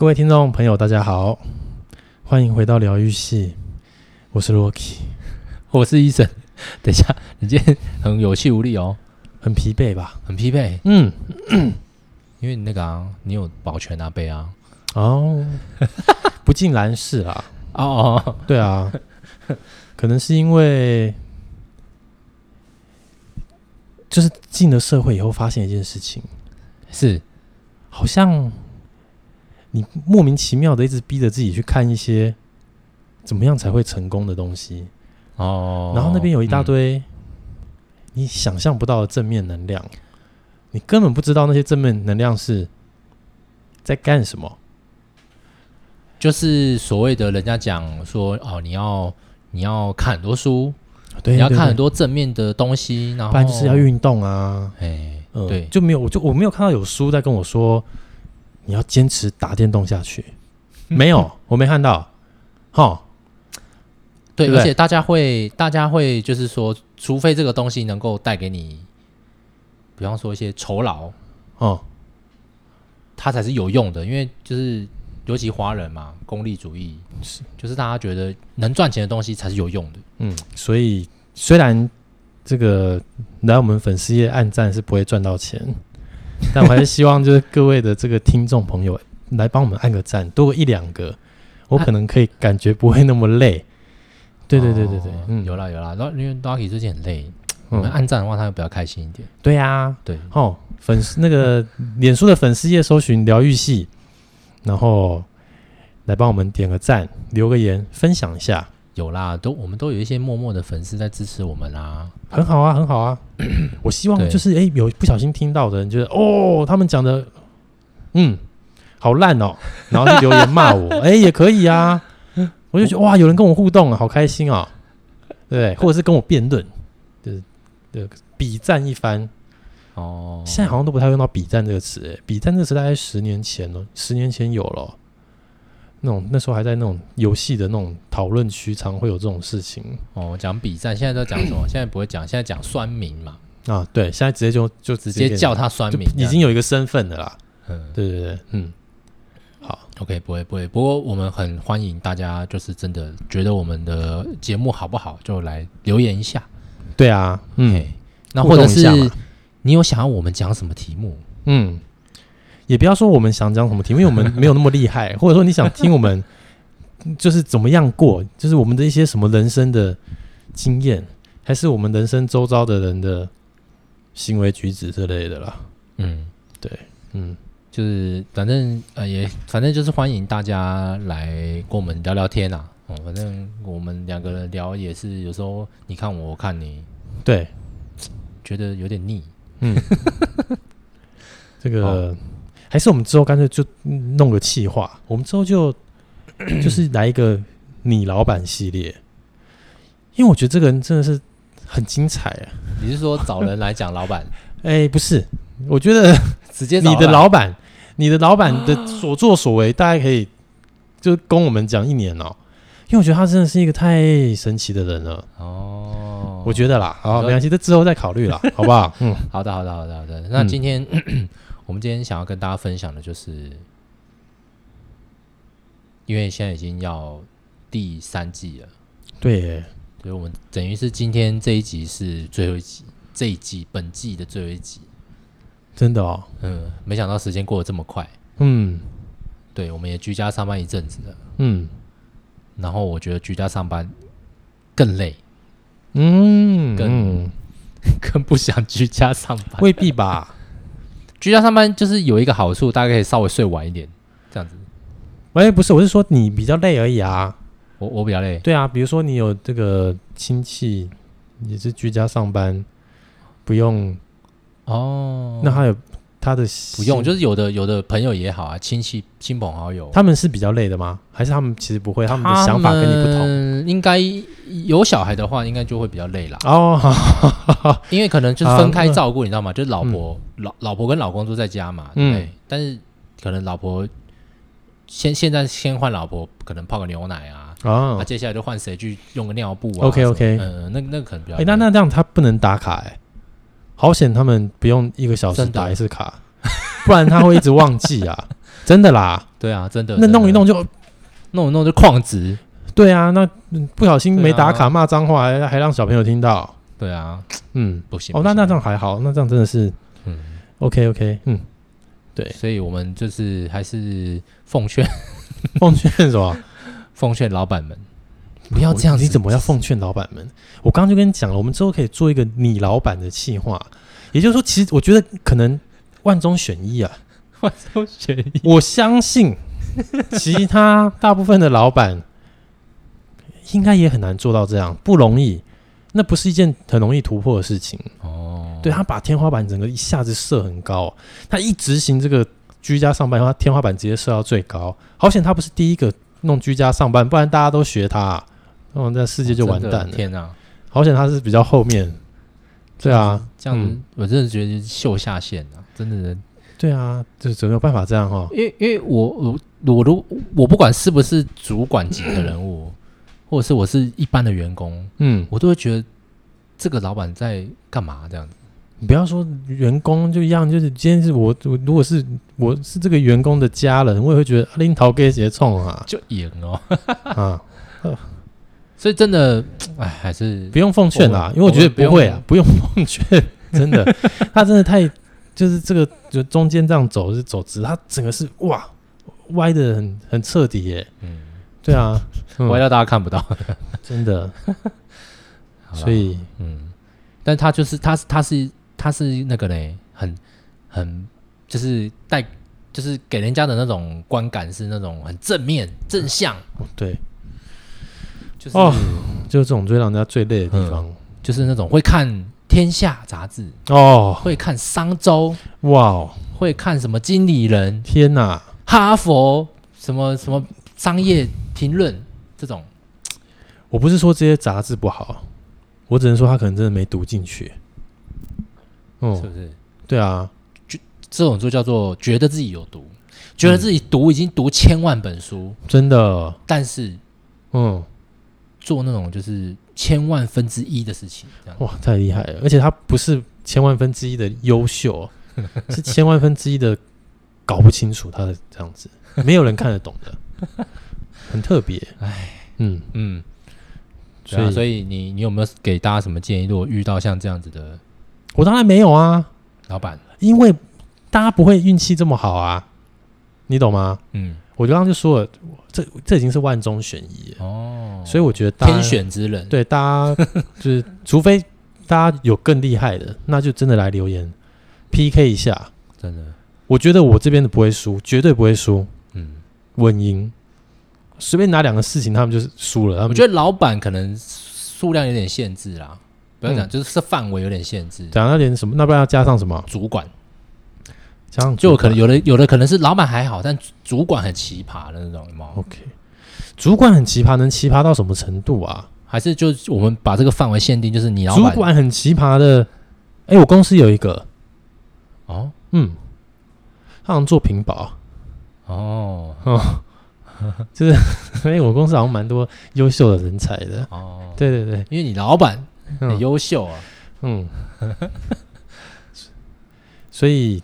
各位听众朋友，大家好，欢迎回到疗愈系，我是 Rocky，我是医生。等一下，你今天很有气无力哦，很疲惫吧？很疲惫。嗯，因为你那个啊，你有保全啊背啊。哦，不尽然是啦。哦哦，对啊，可能是因为就是进了社会以后，发现一件事情，是好像。你莫名其妙的一直逼着自己去看一些怎么样才会成功的东西。哦，然后那边有一大堆你想象不到的正面能量，你根本不知道那些正面能量是在干什么，就是所谓的人家讲说哦，你要你要看很多书，对，你要看很多正面的东西，然后不然就是要运动啊，哎，对，就没有，我就我没有看到有书在跟我说。你要坚持打电动下去，没有，我没看到。哈，对，而且大家会，大家会，就是说，除非这个东西能够带给你，比方说一些酬劳，哦，它才是有用的。因为就是尤其华人嘛，功利主义是，就是大家觉得能赚钱的东西才是有用的。嗯，所以虽然这个来我们粉丝页按赞是不会赚到钱。但我还是希望，就是各位的这个听众朋友来帮我们按个赞，多个一两个，我可能可以感觉不会那么累。对对对对对，嗯，有啦有啦，然后因为 Ducky 最近很累，我们按赞的话，他会比较开心一点。对呀，对哦，粉丝那个 脸书的粉丝页搜寻疗愈系，然后来帮我们点个赞，留个言，分享一下。有啦，都我们都有一些默默的粉丝在支持我们啦，很好啊，很好啊。我希望就是哎，有不小心听到的人，觉得哦，他们讲的嗯好烂哦，然后就留言骂我，哎也可以啊。我就觉得哇，有人跟我互动啊，好开心啊，对，或者是跟我辩论，就是对比战一番。哦，现在好像都不太用到比战这个词，哎，比战这个词大概十年前了，十年前有了。那种那时候还在那种游戏的那种讨论区，常会有这种事情哦。讲比赛，现在都讲什么？现在不会讲，现在讲酸民嘛。啊，对，现在直接就就直接，直接叫他酸民，已经有一个身份的啦。嗯，对对对，嗯，好，OK，不会不会。不过我们很欢迎大家，就是真的觉得我们的节目好不好，就来留言一下。对啊，嗯，那或者是你有想要我们讲什么题目？嗯。也不要说我们想讲什么题目，因为我们没有那么厉害，或者说你想听我们就是怎么样过，就是我们的一些什么人生的经验，还是我们人生周遭的人的行为举止之类的啦。嗯，对，嗯，就是反正呃也反正就是欢迎大家来跟我们聊聊天啊。哦，反正我们两个人聊也是有时候你看我，我看你，对，觉得有点腻。嗯，这个。哦还是我们之后干脆就弄个企划，我们之后就 就是来一个你老板系列，因为我觉得这个人真的是很精彩啊！你是说找人来讲老板？哎、欸，不是，我觉得直接你的老板，你的老板的所作所为，大家可以就跟我们讲一年哦，因为我觉得他真的是一个太神奇的人了哦。我觉得啦，好，没关系，这之后再考虑啦，好不好？嗯，好的，好的，好的，好的。那今天。嗯 我们今天想要跟大家分享的就是，因为现在已经要第三季了，对，所以我们等于是今天这一集是最后一集，这一季本季的最后一集，真的哦，嗯，没想到时间过得这么快，嗯，对，我们也居家上班一阵子了，嗯，然后我觉得居家上班更累，嗯，更 更不想居家上班，未必吧。居家上班就是有一个好处，大家可以稍微睡晚一点，这样子。喂，不是，我是说你比较累而已啊。我我比较累。对啊，比如说你有这个亲戚也是居家上班，不用哦。那还有他的不用，就是有的有的朋友也好啊，亲戚亲朋好友，他们是比较累的吗？还是他们其实不会？他们的想法跟你不同。应该有小孩的话，应该就会比较累啦。哦，好好好，因为可能就是分开照顾，你知道吗？就是老婆、嗯、老老婆跟老公都在家嘛，对，对。但是可能老婆先现在先换老婆，可能泡个牛奶啊，哦，那接下来就换谁去用个尿布啊？OK OK，嗯，那那可能比较。哎、欸，那那这样他不能打卡哎、欸，好险他们不用一个小时打一次卡，不然他会一直忘记啊。真的啦，对啊，真的。那弄一弄就弄一弄就旷职。对啊，那不小心没打卡骂脏话，还还让小朋友听到。对啊，嗯，不行。哦，那那这样还好，那这样真的是，嗯，OK OK，嗯，对，所以我们就是还是奉劝，奉劝什么？奉劝老板们不要这样。你怎么要奉劝老板们？我刚刚就跟你讲了，我们之后可以做一个你老板的企划，也就是说，其实我觉得可能万中选一啊，万中选一。我相信其他大部分的老板应该也很难做到这样，不容易。那不是一件很容易突破的事情哦。对，他把天花板整个一下子设很高，他一执行这个居家上班，他天花板直接设到最高。好险他不是第一个弄居家上班，不然大家都学他，那我这世界就完蛋了。哦、天哪！好险他是比较后面。对啊，这样子、嗯、我真的觉得秀下限了，真的。对啊，就怎么有办法这样哈？因为因为我我我如我不管是不是主管级的人物。或者是我是一般的员工，嗯，我都会觉得这个老板在干嘛这样子。你不要说员工就一样，就是今天是我，我如果是我是这个员工的家人，我也会觉得拎桃给谁冲啊，就赢哦啊。所以真的，哎，还是不用奉劝啦，因为我觉得不会啊，不用。奉劝，真的，他真的太就是这个就中间这样走是走直，他整个是哇歪的很很彻底耶，嗯。对啊，歪到大家看不到，真的。所以，嗯，但他就是他，他是他是那个嘞，很很就是带，就是给人家的那种观感是那种很正面、正向。对，就是哦，就是这种最让人家最累的地方，就是那种会看《天下》杂志哦，会看《商周》哇，会看什么《经理人》？天哪，哈佛什么什么商业。评论这种，我不是说这些杂志不好，我只能说他可能真的没读进去。嗯，是不是？对啊，就这种就叫做觉得自己有读，觉得自己读已经读千万本书，嗯、真的。但是，嗯，做那种就是千万分之一的事情，哇，太厉害了！而且他不是千万分之一的优秀，是千万分之一的搞不清楚他的这样子，没有人看得懂的。很特别，哎，嗯嗯，所以所以你你有没有给大家什么建议？如果遇到像这样子的，我当然没有啊，老板，因为大家不会运气这么好啊，你懂吗？嗯，我刚刚就说了，这这已经是万中选一哦，所以我觉得天选之人，对大家就是，除非大家有更厉害的，那就真的来留言 PK 一下，真的，我觉得我这边的不会输，绝对不会输，嗯，稳赢。随便拿两个事情，他们就是输了。我觉得老板可能数量有点限制啦，不要讲，就是这范围有点限制。讲那点什么？那不然要加上什么？主管，加上就可能有的有的可能是老板还好，但主管很奇葩的那种，有有？OK，主管很奇葩，能奇葩到什么程度啊？还是就我们把这个范围限定，就是你老板主管很奇葩的。哎，我公司有一个哦，嗯，他好像做屏保哦，哦。就是，因为我公司好像蛮多优秀的人才的哦。对对对，因为你老板很优秀啊。嗯，所以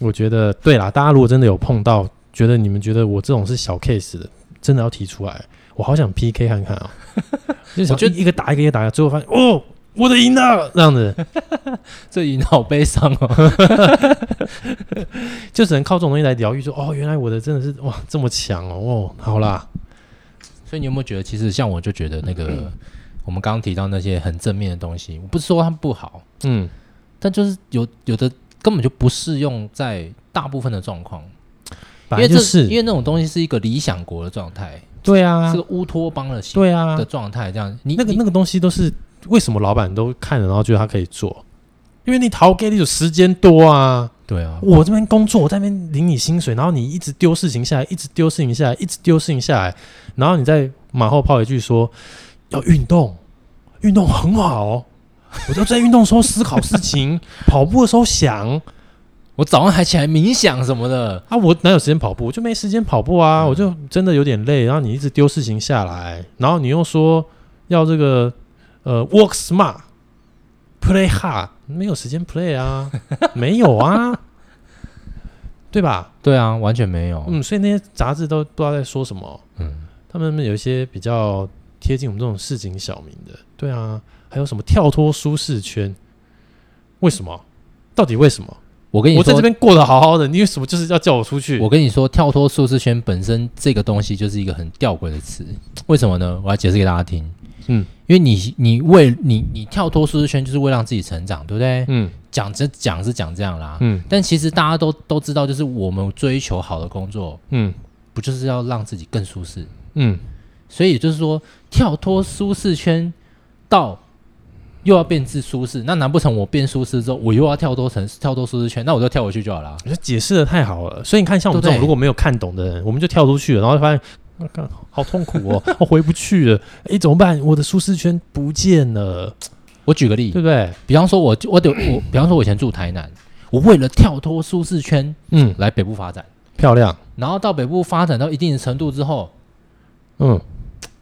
我觉得对啦，大家如果真的有碰到，觉得你们觉得我这种是小 case 的，真的要提出来。我好想 PK 看看啊，就想一个打一个，一个打，最后发现哦。我的赢了，这样子，这赢好悲伤哦，就只能靠这种东西来疗愈。说哦，原来我的真的是哇这么强哦，哦，好啦。所以你有没有觉得，其实像我就觉得那个我们刚刚提到那些很正面的东西，我不是说它不好，嗯，但就是有有的根本就不适用在大部分的状况，因为这是因为那种东西是一个理想国的状态，对啊，是个乌托邦的对啊的状态，这样你那个那个东西都是。为什么老板都看了，然后觉得他可以做？因为你逃给你有时间多啊。对啊，我这边工作，我在那边领你薪水，然后你一直丢事情下来，一直丢事情下来，一直丢事情下来，然后你再马后炮一句说要运动，运动很好哦。我就在运动的时候思考事情，跑步的时候想，我早上还起来冥想什么的啊。我哪有时间跑步？我就没时间跑步啊。嗯、我就真的有点累，然后你一直丢事情下来，然后你又说要这个。呃，work smart，play hard，没有时间 play 啊，没有啊，对吧？对啊，完全没有。嗯，所以那些杂志都不知道在说什么。嗯，他们有一些比较贴近我们这种市井小民的。对啊，还有什么跳脱舒适圈？为什么？到底为什么？我跟你说，我在这边过得好好的，你为什么就是要叫我出去？我跟你说，跳脱舒适圈本身这个东西就是一个很吊诡的词。为什么呢？我来解释给大家听。嗯，因为你你为你你跳脱舒适圈，就是为让自己成长，对不对？嗯，讲这讲是讲这样啦。嗯，但其实大家都都知道，就是我们追求好的工作，嗯，不就是要让自己更舒适？嗯，所以就是说，跳脱舒适圈到。又要变质舒适，那难不成我变舒适之后，我又要跳脱成跳多舒适圈？那我就跳回去就好了。我觉得解释的太好了，所以你看，像我们这种如果没有看懂的人，我们就跳出去了，然后发现，啊、好痛苦哦，我 回不去了。哎，怎么办？我的舒适圈不见了。我举个例，对不对？比方说我，我我得我，比方说，我以前住台南，我为了跳脱舒适圈，嗯，来北部发展，漂亮。然后到北部发展到一定的程度之后，嗯。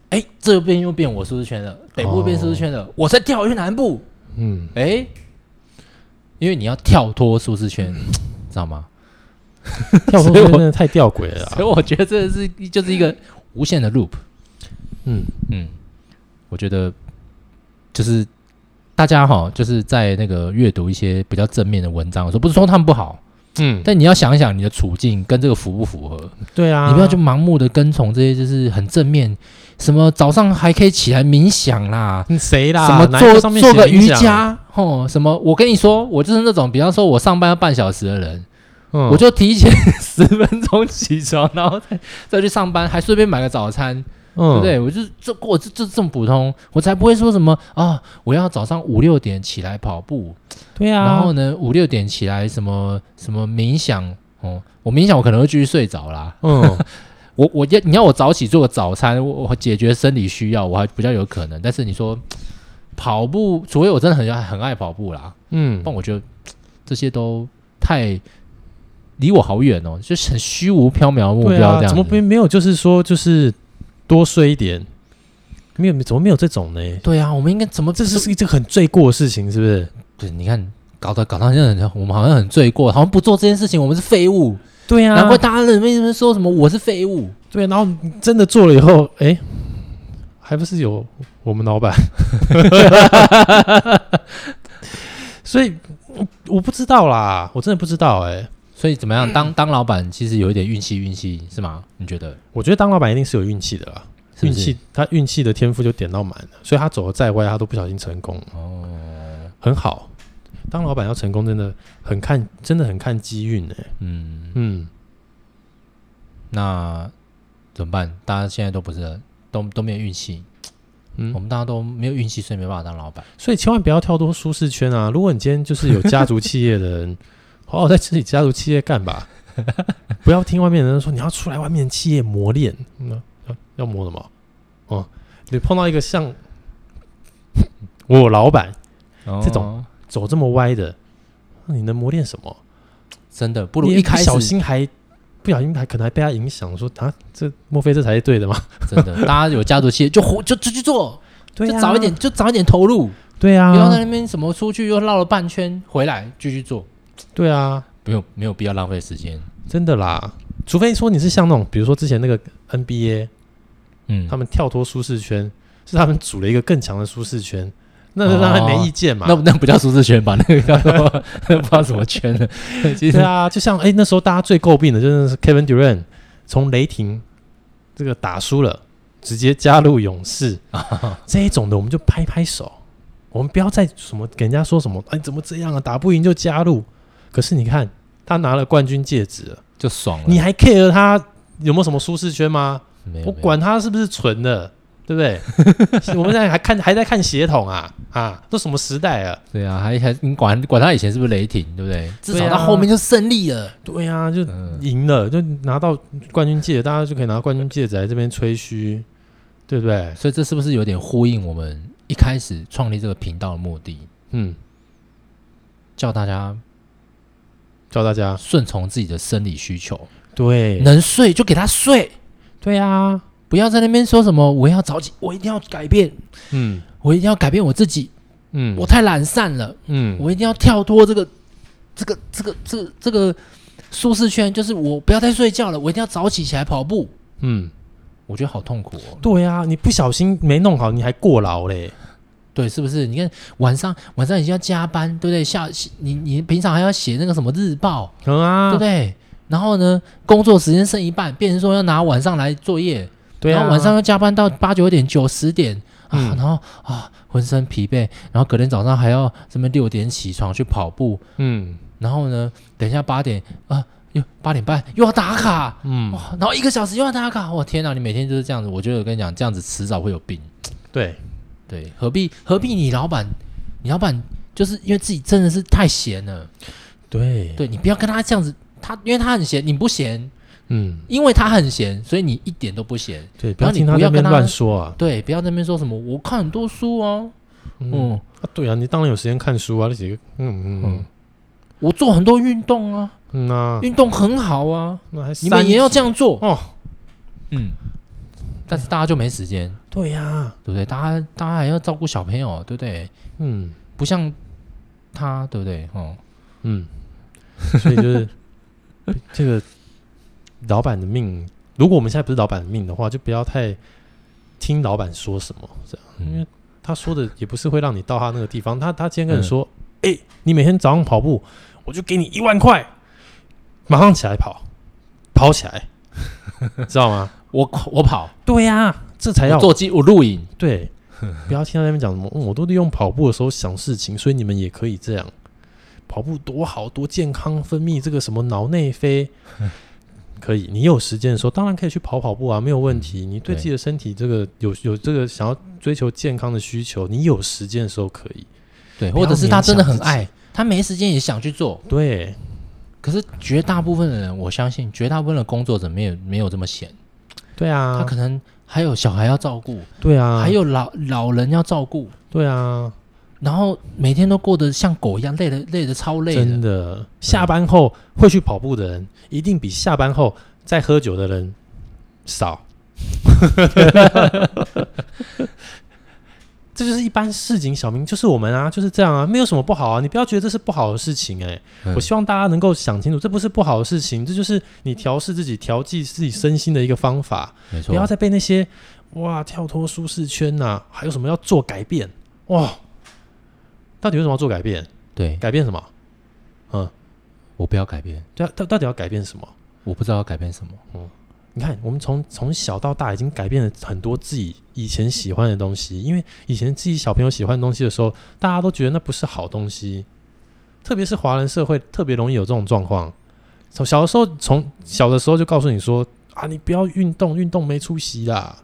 哎，这边又变我舒适圈了，北部变舒适圈了，哦、我再跳回去南部。嗯，哎，因为你要跳脱舒适圈，知道吗？跳脱真的太吊诡了，所以我觉得这是就是一个无限的 loop。嗯嗯，我觉得就是大家哈，就是在那个阅读一些比较正面的文章的时候，不是说他们不好。嗯，但你要想一想你的处境跟这个符不符合？对啊，你不要就盲目的跟从这些，就是很正面，什么早上还可以起来冥想啦，谁啦？什么做做个瑜伽？哦，什么？我跟你说，我就是那种，比方说我上班要半小时的人，嗯、我就提前 十分钟起床，然后再再去上班，还顺便买个早餐。对不对？我就这过这这这么普通，我才不会说什么啊！我要早上五六点起来跑步，对啊。然后呢，五六点起来什么什么冥想哦，我冥想我可能会继续睡着啦。嗯，我我要你要我早起做个早餐，我我解决生理需要，我还比较有可能。但是你说跑步，除非我真的很很爱跑步啦，嗯，但我觉得这些都太离我好远哦，就是很虚无缥缈的目标这样，啊。怎么没没有？就是说就是。多睡一点，没有怎么没有这种呢？对啊，我们应该怎么？这是一件很罪过的事情，是不是？对，你看，搞得搞得好像很，我们好像很罪过，好像不做这件事情，我们是废物。对啊，难怪大家为什么说什么我是废物？对，然后真的做了以后，哎，还不是有我们老板？所以我我不知道啦，我真的不知道哎。所以怎么样？当当老板其实有一点运气，运气是吗？你觉得？我觉得当老板一定是有运气的啦，运气他运气的天赋就点到满了，所以他走的再歪，他都不小心成功。哦，很好。当老板要成功，真的很看，真的很看机运哎。嗯嗯。那怎么办？大家现在都不是都都没有运气。嗯，我们大家都没有运气，所以没办法当老板。所以千万不要跳脱舒适圈啊！如果你今天就是有家族企业的人。好好在自己家族企业干吧，不要听外面的人说你要出来外面企业磨练，嗯，要磨什么？哦，你碰到一个像 我老板这种走这么歪的，你能磨练什么？真的不如一开始小心还不小心还可能还被他影响，说啊，这莫非这才是对的吗？真的，大家有家族企业就活就就去做，对，就早一点就早一点投入，对啊，不要在那边什么出去又绕了半圈回来继续做。对啊，没有没有必要浪费时间，真的啦。除非说你是像那种，比如说之前那个 NBA，嗯，他们跳脱舒适圈，是他们组了一个更强的舒适圈，那当然没意见嘛。那那不叫舒适圈吧？那个叫做不知道什么圈的。其实啊，就像哎，那时候大家最诟病的就是 Kevin Durant 从雷霆这个打输了，直接加入勇士 这一种的，我们就拍拍手，我们不要再什么给人家说什么哎，怎么这样啊？打不赢就加入。可是你看，他拿了冠军戒指了，就爽了。你还 care 他有没有什么舒适圈吗？没有，我管他是不是纯的，对不对？我们现在还看还在看血统啊啊！都什么时代了？对啊，还还你管管他以前是不是雷霆，对不对？至少他后面就胜利了。对啊，就赢了，就拿到冠军戒指，大家就可以拿到冠军戒指来这边吹嘘，对不对？所以这是不是有点呼应我们一开始创立这个频道的目的？嗯，叫大家。教大家。顺从自己的生理需求，对，能睡就给他睡，对啊，不要在那边说什么我要早起，我一定要改变，嗯，我一定要改变我自己，嗯，我太懒散了，嗯，我一定要跳脱这个，这个，这个，这个，这个舒适圈就是我不要再睡觉了，我一定要早起起来跑步。嗯，我觉得好痛苦哦。对啊，你不小心没弄好，你还过劳嘞。对，是不是？你看晚上晚上已经要加班，对不对？下你你平常还要写那个什么日报，嗯啊，对不对？然后呢，工作时间剩一半，变成说要拿晚上来作业，对啊，然后晚上要加班到八九点、九十点啊，然后啊，浑身疲惫，然后隔天早上还要这么六点起床去跑步，嗯，然后呢，等一下八点啊，又八点半又要打卡，嗯，哇，然后一个小时又要打卡，我天哪，你每天就是这样子，我觉得我跟你讲，这样子迟早会有病，对。对，何必何必？你老板，你老板就是因为自己真的是太闲了。对，对你不要跟他这样子，他因为他很闲，你不闲，嗯，因为他很闲，所以你一点都不闲。对，不要听他在那边乱说啊。对，不要在那边说什么，我看很多书啊。嗯，嗯啊，对啊，你当然有时间看书啊，那几个，嗯嗯嗯，我做很多运动啊，嗯啊，运动很好啊，那还你们也要这样做哦。嗯。但是大家就没时间，对呀、啊，对不对？大家大家还要照顾小朋友，对不对？嗯，不像他，对不对？哦，嗯，所以就是 这个老板的命，如果我们现在不是老板的命的话，就不要太听老板说什么，这样，嗯、因为他说的也不是会让你到他那个地方。他他今天跟你说，哎、嗯欸，你每天早上跑步，我就给你一万块，马上起来跑，跑起来，知道吗？我我跑，对呀、啊，这才要做机，我录影，对，不要听到那边讲什么、嗯，我都利用跑步的时候想事情，所以你们也可以这样，跑步多好多健康，分泌这个什么脑内啡，可以，你有时间的时候当然可以去跑跑步啊，没有问题。你对自己的身体这个有有这个想要追求健康的需求，你有时间的时候可以，对，或者是他真的很爱，他没时间也想去做，对。可是绝大部分的人，我相信绝大部分的工作者没有没有这么闲。对啊，他可能还有小孩要照顾，对啊，还有老老人要照顾，对啊，然后每天都过得像狗一样，累的累的超累的。真的，下班后会去跑步的人，一定比下班后在喝酒的人少。这就是一般市井小民，就是我们啊，就是这样啊，没有什么不好啊。你不要觉得这是不好的事情哎、欸，嗯、我希望大家能够想清楚，这不是不好的事情，这就是你调试自己、调剂自己身心的一个方法。没错，不要再被那些哇跳脱舒适圈呐、啊，还有什么要做改变哇？到底为什么要做改变？对，改变什么？嗯，我不要改变。对啊，到到底要改变什么？我不知道要改变什么。嗯。你看，我们从从小到大已经改变了很多自己以前喜欢的东西，因为以前自己小朋友喜欢的东西的时候，大家都觉得那不是好东西，特别是华人社会特别容易有这种状况。从小的时候，从小的时候就告诉你说啊，你不要运动，运动没出息啦。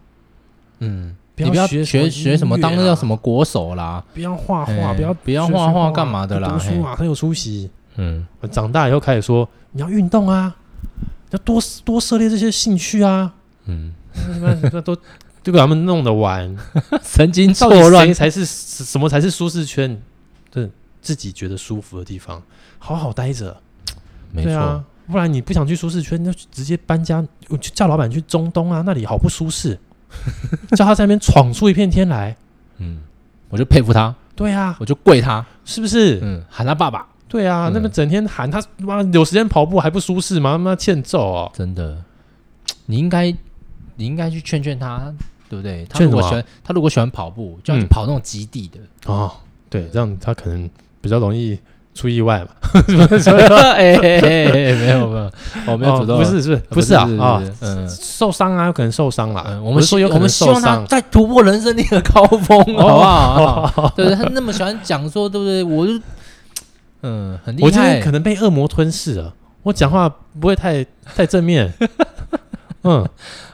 嗯，你不要学学学什么当那叫什么国手啦，不要画画，欸、不要不要画画干嘛的啦，读书啊很有出息。嗯，长大以后开始说你要运动啊。要多多涉猎这些兴趣啊，嗯，那都都给他们弄得玩，神经错乱，谁才是什么才是舒适圈？对，自己觉得舒服的地方，好好待着，没错、啊。不然你不想去舒适圈，就直接搬家，就叫老板去中东啊，那里好不舒适，叫他在那边闯出一片天来。嗯，我就佩服他。对啊，我就跪他，是不是？嗯，喊他爸爸。对啊，那么整天喊他妈有时间跑步还不舒适吗？妈欠揍哦！真的，你应该你应该去劝劝他，对不对？他如果喜欢他如果喜欢跑步，就要去跑那种极地的哦。对，这样他可能比较容易出意外嘛。哎，没有没有，我没有主动，不是是不是啊啊，嗯，受伤啊，有可能受伤了。我们说有，我们希望他在突破人生那个高峰，好不好？对 不对？他那么喜欢讲说，对不对？我就。嗯，很厉害。我今天可能被恶魔吞噬了。我讲话不会太 太正面。嗯，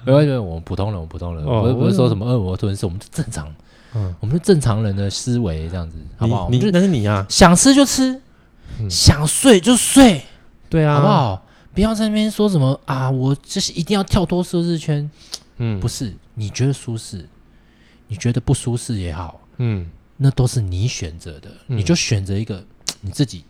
没关系，我们普通人，我们普通人，不是不是说什么恶魔吞噬，我们是正常。嗯，我们是正常人的思维，这样子，好不好？你那是你啊，想吃就吃，想睡就睡，对啊，好不好？不要在那边说什么啊，我就是一定要跳脱舒适圈。嗯，不是，你觉得舒适，你觉得不舒适也好，嗯，那都是你选择的，你就选择一个。你自己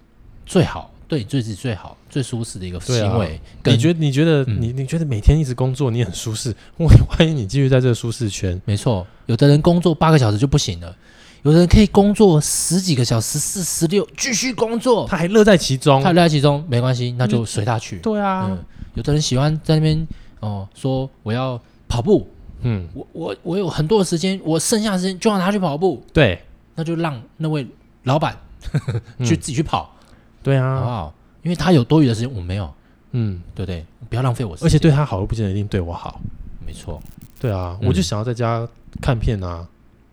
最好，对你自己最好、最舒适的一个行为。你觉得？你觉得？你你觉得每天一直工作，你很舒适？我欢迎你继续在这个舒适圈。没错，有的人工作八个小时就不行了，有的人可以工作十几个小时，四十六继续工作，他还乐在其中，他乐在其中没关系，那就随他去。对啊、嗯，有的人喜欢在那边哦，说我要跑步，嗯，我我我有很多的时间，我剩下的时间就让他去跑步，对，那就让那位老板 去自己去跑，嗯、对啊，好不好？因为他有多余的时间，我没有，嗯，对不对？不要浪费我时间，而且对他好又不见得一定对我好，没错，对啊，嗯、我就想要在家看片啊，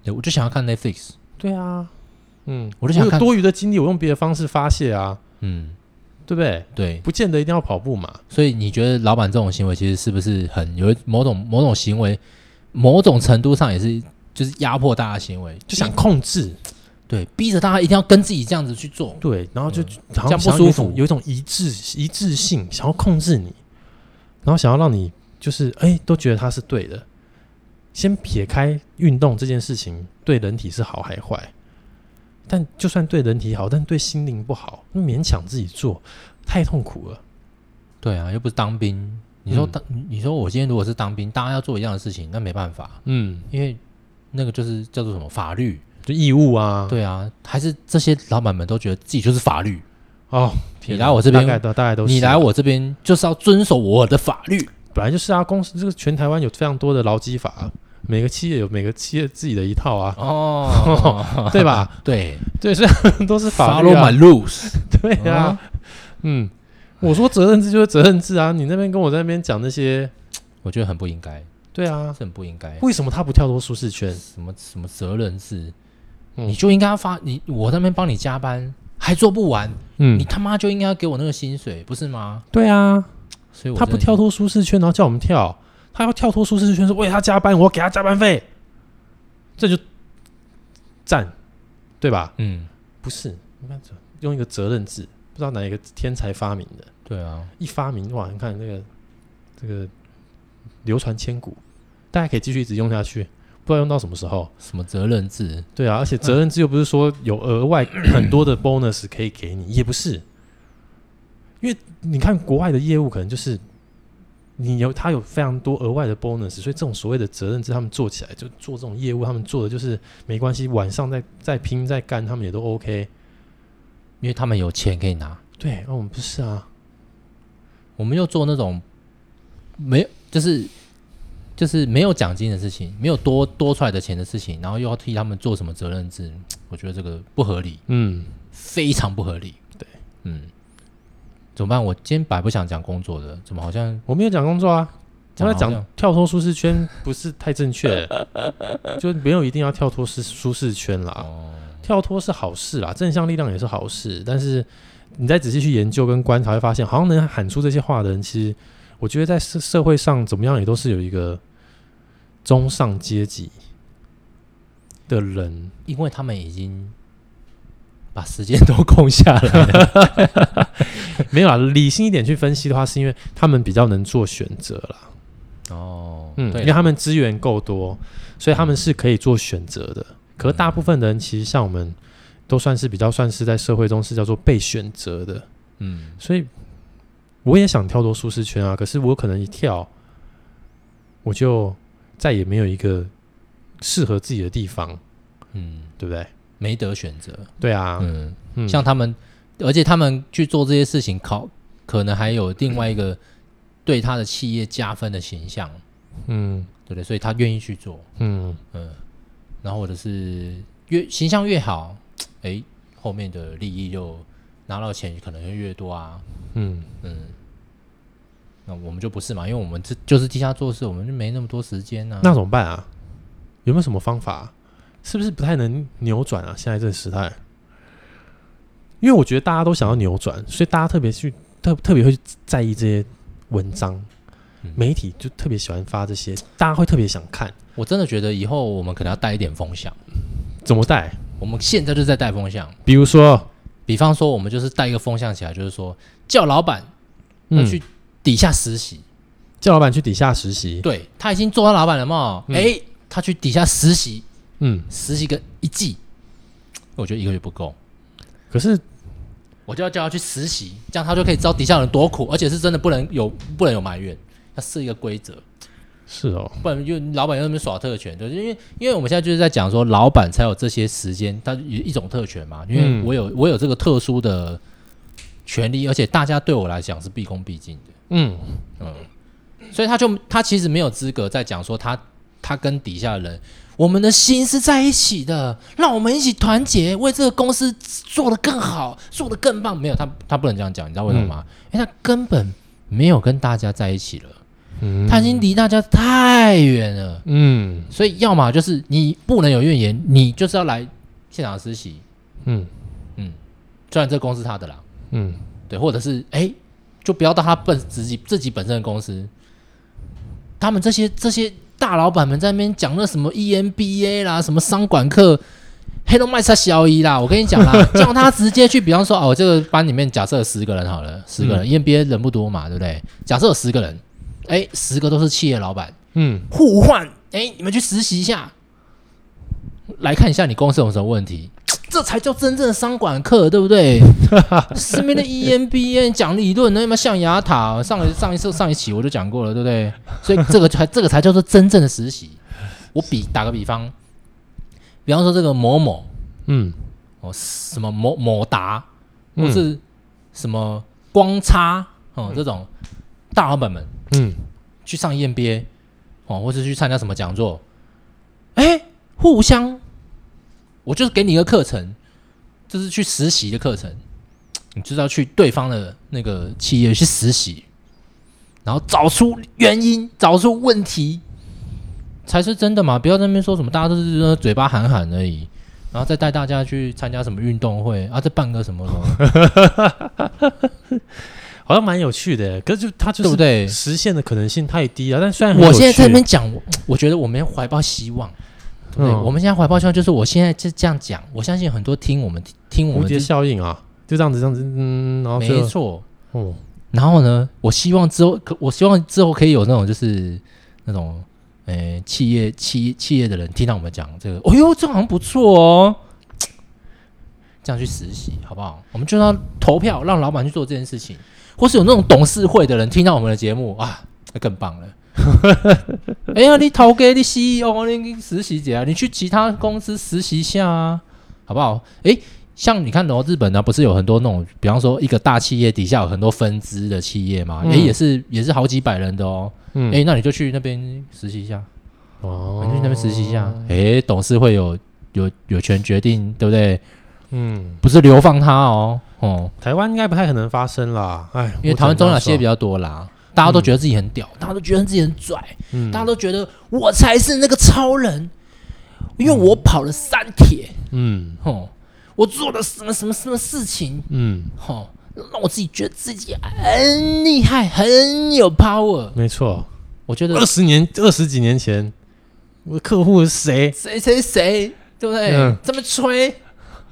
对，我就想要看 Netflix，对啊，嗯，我就想看有多余的精力，我用别的方式发泄啊，嗯，对不对？对，不见得一定要跑步嘛。所以你觉得老板这种行为其实是不是很有某种某种行为，某种程度上也是就是压迫大家的行为，就想控制。对，逼着大家一定要跟自己这样子去做。对，然后就好像这样不舒服，有一种一致一致性，想要控制你，然后想要让你就是哎，都觉得他是对的。先撇开运动这件事情对人体是好还坏，但就算对人体好，但对心灵不好，那勉强自己做太痛苦了。对啊，又不是当兵。你说当、嗯、你说我今天如果是当兵，大家要做一样的事情，那没办法。嗯，因为那个就是叫做什么法律。就义务啊，对啊，还是这些老板们都觉得自己就是法律哦。你来我这边，大概都大概都是你来我这边就是要遵守我的法律。本来就是啊，公司这个全台湾有非常多的劳基法，每个企业有每个企业自己的一套啊。哦，对吧？对对，所以都是法律啊。Follow my rules。对啊，嗯，我说责任制就是责任制啊，你那边跟我在那边讲那些，我觉得很不应该。对啊，是很不应该。为什么他不跳脱舒适圈？什么什么责任制？你就应该发你，我那边帮你加班还做不完，嗯，你他妈就应该要给我那个薪水，不是吗？对啊，所以他不跳脱舒适圈，然后叫我们跳，他要跳脱舒适圈，说为他加班，我要给他加班费，这就赞，对吧？嗯，不是，你看用一个责任制，不知道哪一个天才发明的，对啊，一发明哇，你看那个这个流传千古，大家可以继续一直用下去。不知道用到什么时候？什么责任制？对啊，而且责任制又不是说有额外很多的 bonus 可以给你，也不是。因为你看国外的业务，可能就是你有他有非常多额外的 bonus，所以这种所谓的责任制，他们做起来就做这种业务，他们做的就是没关系，晚上再再拼再干，他们也都 OK，因为他们有钱可以拿。对，那我们不是啊，我们又做那种没有就是。就是没有奖金的事情，没有多多出来的钱的事情，然后又要替他们做什么责任制？我觉得这个不合理，嗯，非常不合理。对，嗯，怎么办？我今天本来不想讲工作的，怎么好像我没有讲工作啊？我在讲跳脱舒适圈 不是太正确，就没有一定要跳脱舒舒适圈啦。哦，跳脱是好事啦，正向力量也是好事，但是你再仔细去研究跟观察，会发现好像能喊出这些话的人，其实我觉得在社社会上怎么样也都是有一个。中上阶级的人，因为他们已经把时间都空下来了，没有啊。理性一点去分析的话，是因为他们比较能做选择了。哦，嗯，因为他们资源够多，所以他们是可以做选择的。可是大部分的人，其实像我们，都算是比较算是在社会中是叫做被选择的。嗯，所以我也想跳脱舒适圈啊，可是我可能一跳，我就。再也没有一个适合自己的地方，嗯，对不对？没得选择，对啊，嗯，嗯，像他们，而且他们去做这些事情，考可能还有另外一个对他的企业加分的形象，嗯，对不对？所以他愿意去做，嗯。嗯，然后或者是越形象越好，哎，后面的利益就拿到钱可能会越多啊，嗯。嗯。那我们就不是嘛，因为我们这就是地下做事，我们就没那么多时间呢、啊。那怎么办啊？有没有什么方法？是不是不太能扭转啊？现在这个时代，因为我觉得大家都想要扭转，所以大家特别去特特别会在意这些文章，嗯、媒体就特别喜欢发这些，大家会特别想看。我真的觉得以后我们可能要带一点风向。怎么带？我们现在就在带风向。比如说，比方说，我们就是带一个风向起来，就是说叫老板要去、嗯。底下实习，叫老板去底下实习。对，他已经做到老板了嘛？哎、嗯欸，他去底下实习，嗯，实习个一季，我觉得一个月不够。可是，我就要叫他去实习，这样他就可以知道底下人多苦，而且是真的不能有不能有埋怨，要设一个规则。是哦，不然就老板又那边耍特权，就是因为因为我们现在就是在讲说，老板才有这些时间，他有一种特权嘛，因为我有、嗯、我有这个特殊的权利，而且大家对我来讲是毕恭毕敬的，嗯嗯，所以他就他其实没有资格在讲说他他跟底下的人，我们的心是在一起的，让我们一起团结，为这个公司做得更好，做得更棒。没有他他不能这样讲，你知道为什么吗？嗯、因为他根本没有跟大家在一起了。嗯，他已经离大家太远了。嗯，所以要么就是你不能有怨言，你就是要来现场实习。嗯嗯，虽然这个公司他的啦。嗯，对，或者是哎、欸，就不要到他本自己自己本身的公司。他们这些这些大老板们在那边讲那什么 EMBA 啦，什么商管课，黑龙麦差小一啦。我跟你讲啦，叫他直接去，比方说哦，我这个班里面假设有十个人好了，十个人、嗯、EMBA 人不多嘛，对不对？假设有十个人。哎，十个都是企业老板，嗯，互换，哎，你们去实习一下，来看一下你公司有什么问题，这才叫真正的商管课，对不对？身边的 EMBA 讲理论，那么象牙塔，上上一次上一期我就讲过了，对不对？所以这个才这个才叫做真正的实习。我比打个比方，比方说这个某某，嗯，哦，什么某某达，或是什么光差，哦，这种大老板们。嗯，去上 EMBA 哦，或是去参加什么讲座，哎，互相，我就是给你一个课程，就是去实习的课程，你就是要去对方的那个企业去实习，然后找出原因，找出问题，才是真的嘛？不要在那边说什么，大家都是嘴巴喊喊而已，然后再带大家去参加什么运动会啊，再办个什么什么。好像蛮有趣的，可是就他就是对不对？实现的可能性太低了。但虽然我现在在那边讲，我觉得我们要怀抱希望。对，对，我们现在怀抱希望，就是我现在就这样讲，我相信很多听我们听我们蝴蝶效应啊，就这样子这样子，嗯，然后没错，哦，然后呢，我希望之后可，我希望之后可以有那种就是那种，诶，企业企企业的人听到我们讲这个，哦哟，这好像不错哦，这样去实习好不好？我们就要投票让老板去做这件事情。或是有那种董事会的人听到我们的节目啊，那更棒了。哎呀，你投给你 CEO，你实习姐啊，你去其他公司实习一下啊，好不好？哎，像你看，哦，日本呢，不是有很多那种，比方说一个大企业底下有很多分支的企业嘛？哎、嗯，也是也是好几百人的哦。嗯，哎，那你就去那边实习一下。哦，你去那边实习一下。哎，董事会有有有权决定，对不对？嗯，不是流放他哦。哦，台湾应该不太可能发生啦，哎，因为台湾中小企业比较多啦，大家都觉得自己很屌，大家都觉得自己很拽，嗯，大家都觉得我才是那个超人，因为我跑了三铁，嗯，哦，我做了什么什么什么事情，嗯，哦，让我自己觉得自己很厉害，很有 power，没错，我觉得二十年二十几年前，我的客户是谁？谁谁谁，对不对？这么吹，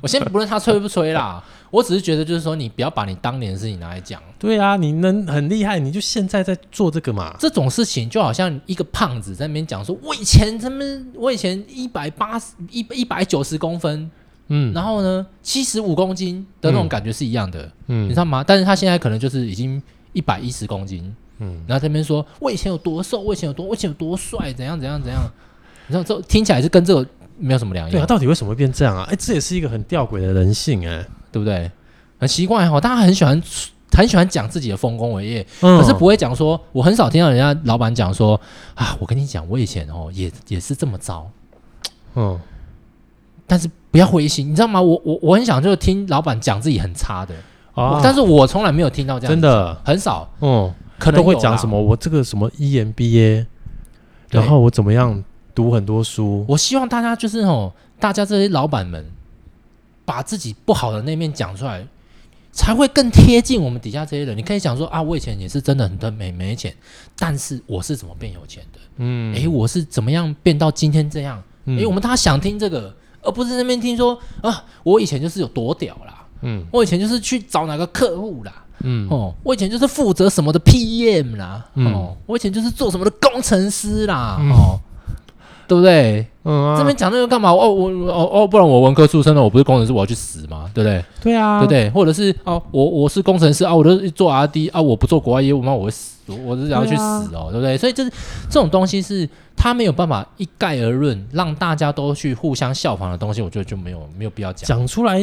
我先不论他吹不吹啦。我只是觉得，就是说，你不要把你当年的事情拿来讲。对啊，你能很厉害，你就现在在做这个嘛。这种事情就好像一个胖子在那边讲说，我以前他们，我以前一百八十一一百九十公分，嗯，然后呢，七十五公斤的那种感觉是一样的，嗯，你知道吗？但是他现在可能就是已经一百一十公斤，嗯，然后在那边说，我以前有多瘦，我以前有多，我以前有多帅，怎样怎样怎样，你知道这听起来是跟这个没有什么两样。对啊，到底为什么会变这样啊？哎，这也是一个很吊诡的人性哎。对不对？很奇怪哈，大家很喜欢很喜欢讲自己的丰功伟业，嗯、可是不会讲说，我很少听到人家老板讲说啊，我跟你讲，我以前哦也也是这么糟，嗯，但是不要灰心，你知道吗？我我我很想就是听老板讲自己很差的啊，但是我从来没有听到这样，真的？很少，嗯，可能都会讲什么我这个什么 EMBA，然后我怎么样读很多书，我希望大家就是哦，大家这些老板们。把自己不好的那面讲出来，才会更贴近我们底下这些人。你可以想说啊，我以前也是真的很多没没钱，但是我是怎么变有钱的？嗯，诶，我是怎么样变到今天这样？嗯，诶，我们大家想听这个，而不是那边听说啊，我以前就是有多屌啦，嗯，我以前就是去找哪个客户啦，嗯，哦，我以前就是负责什么的 PM 啦，嗯，哦，我以前就是做什么的工程师啦，嗯，哦。对不对？嗯、啊，这边讲那个干嘛？哦，我哦哦，不然我文科出身的，我不是工程师，我要去死吗？对不对？对啊，对不对？或者是哦，我我是工程师啊，我都做 RD 啊，我不做国外业务吗？我会死。我我是要去死哦，对，啊、对不对？所以就是这种东西是他没有办法一概而论，让大家都去互相效仿的东西，我觉得就没有没有必要讲讲出来。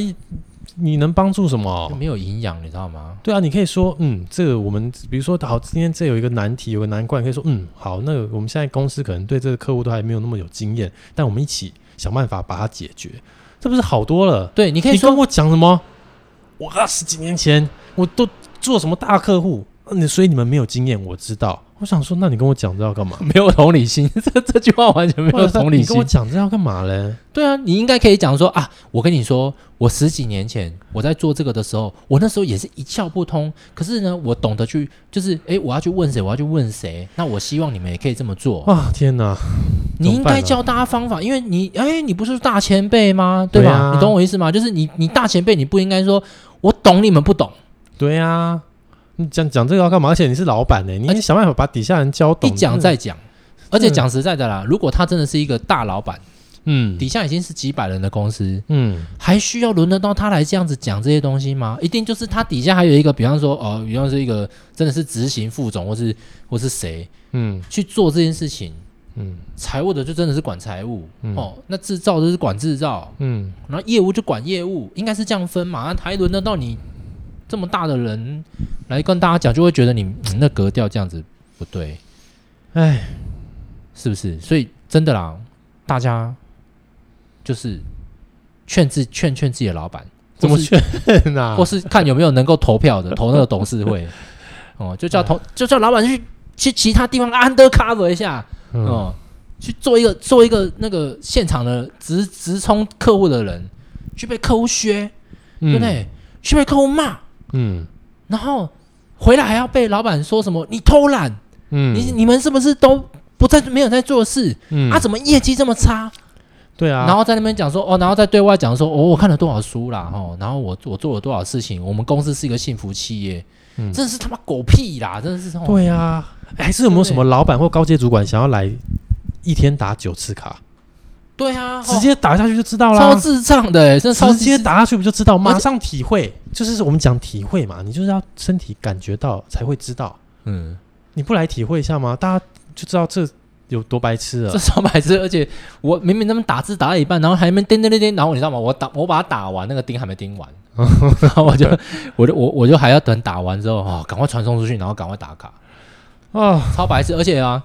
你能帮助什么？没有营养，你知道吗？对啊，你可以说，嗯，这个我们比如说，好，今天这有一个难题，有个难关，可以说，嗯，好，那个我们现在公司可能对这个客户都还没有那么有经验，但我们一起想办法把它解决，这不是好多了？对，你可以说，我讲什么？我二十几年前我都做什么大客户？那所以你们没有经验，我知道。我想说，那你跟我讲这要干嘛？没有同理心，这这句话完全没有同理心。你跟我讲这要干嘛嘞？对啊，你应该可以讲说啊，我跟你说，我十几年前我在做这个的时候，我那时候也是一窍不通。可是呢，我懂得去，就是哎，我要去问谁，我要去问谁。那我希望你们也可以这么做啊！天哪，你应该教大家方法，因为你哎，你不是大前辈吗？对吧？对啊，你懂我意思吗？就是你，你大前辈，你不应该说我懂，你们不懂。对啊。你讲讲这个要干嘛？而且你是老板呢，你得想办法把底下人教懂。一讲再讲，而且讲实在的啦，如果他真的是一个大老板，嗯，底下已经是几百人的公司，嗯，还需要轮得到他来这样子讲这些东西吗？一定就是他底下还有一个，比方说哦，比方说是一个真的是执行副总，或是或是谁，嗯，去做这件事情，嗯，财务的就真的是管财务，哦，那制造的是管制造，嗯，然后业务就管业务，应该是这样分嘛？那还轮得到你？这么大的人来跟大家讲，就会觉得你、嗯、那格调这样子不对，哎，是不是？所以真的啦，大家就是劝自劝劝自己的老板，怎么劝啊？或是看有没有能够投票的，投那个董事会 哦，就叫投，就叫老板去去其他地方 undercover 一下哦，去做一个做一个那个现场的直直冲客户的人，去被客户削，对不对？去被客户骂。嗯，然后回来还要被老板说什么？你偷懒？嗯，你你们是不是都不在没有在做事？嗯，啊，怎么业绩这么差？对啊，然后在那边讲说哦，然后在对外讲说哦，我看了多少书啦，哦，然后我我做了多少事情，我们公司是一个幸福企业，嗯，真的是他妈狗屁啦，真的是。对啊，还是有没有什么老板或高阶主管想要来一天打九次卡？对啊，直接打下去就知道了。超智障的，这直接打下去不就知道？马上体会，就是我们讲体会嘛，你就是要身体感觉到才会知道。嗯，你不来体会一下吗？大家就知道这有多白痴了。这超白痴，而且我明明他们打字打到一半，然后还没叮叮叮叮，然后你知道吗？我打我把它打完，那个钉还没钉完，然后我就我就我我就还要等打完之后啊，赶快传送出去，然后赶快打卡啊，超白痴，而且啊。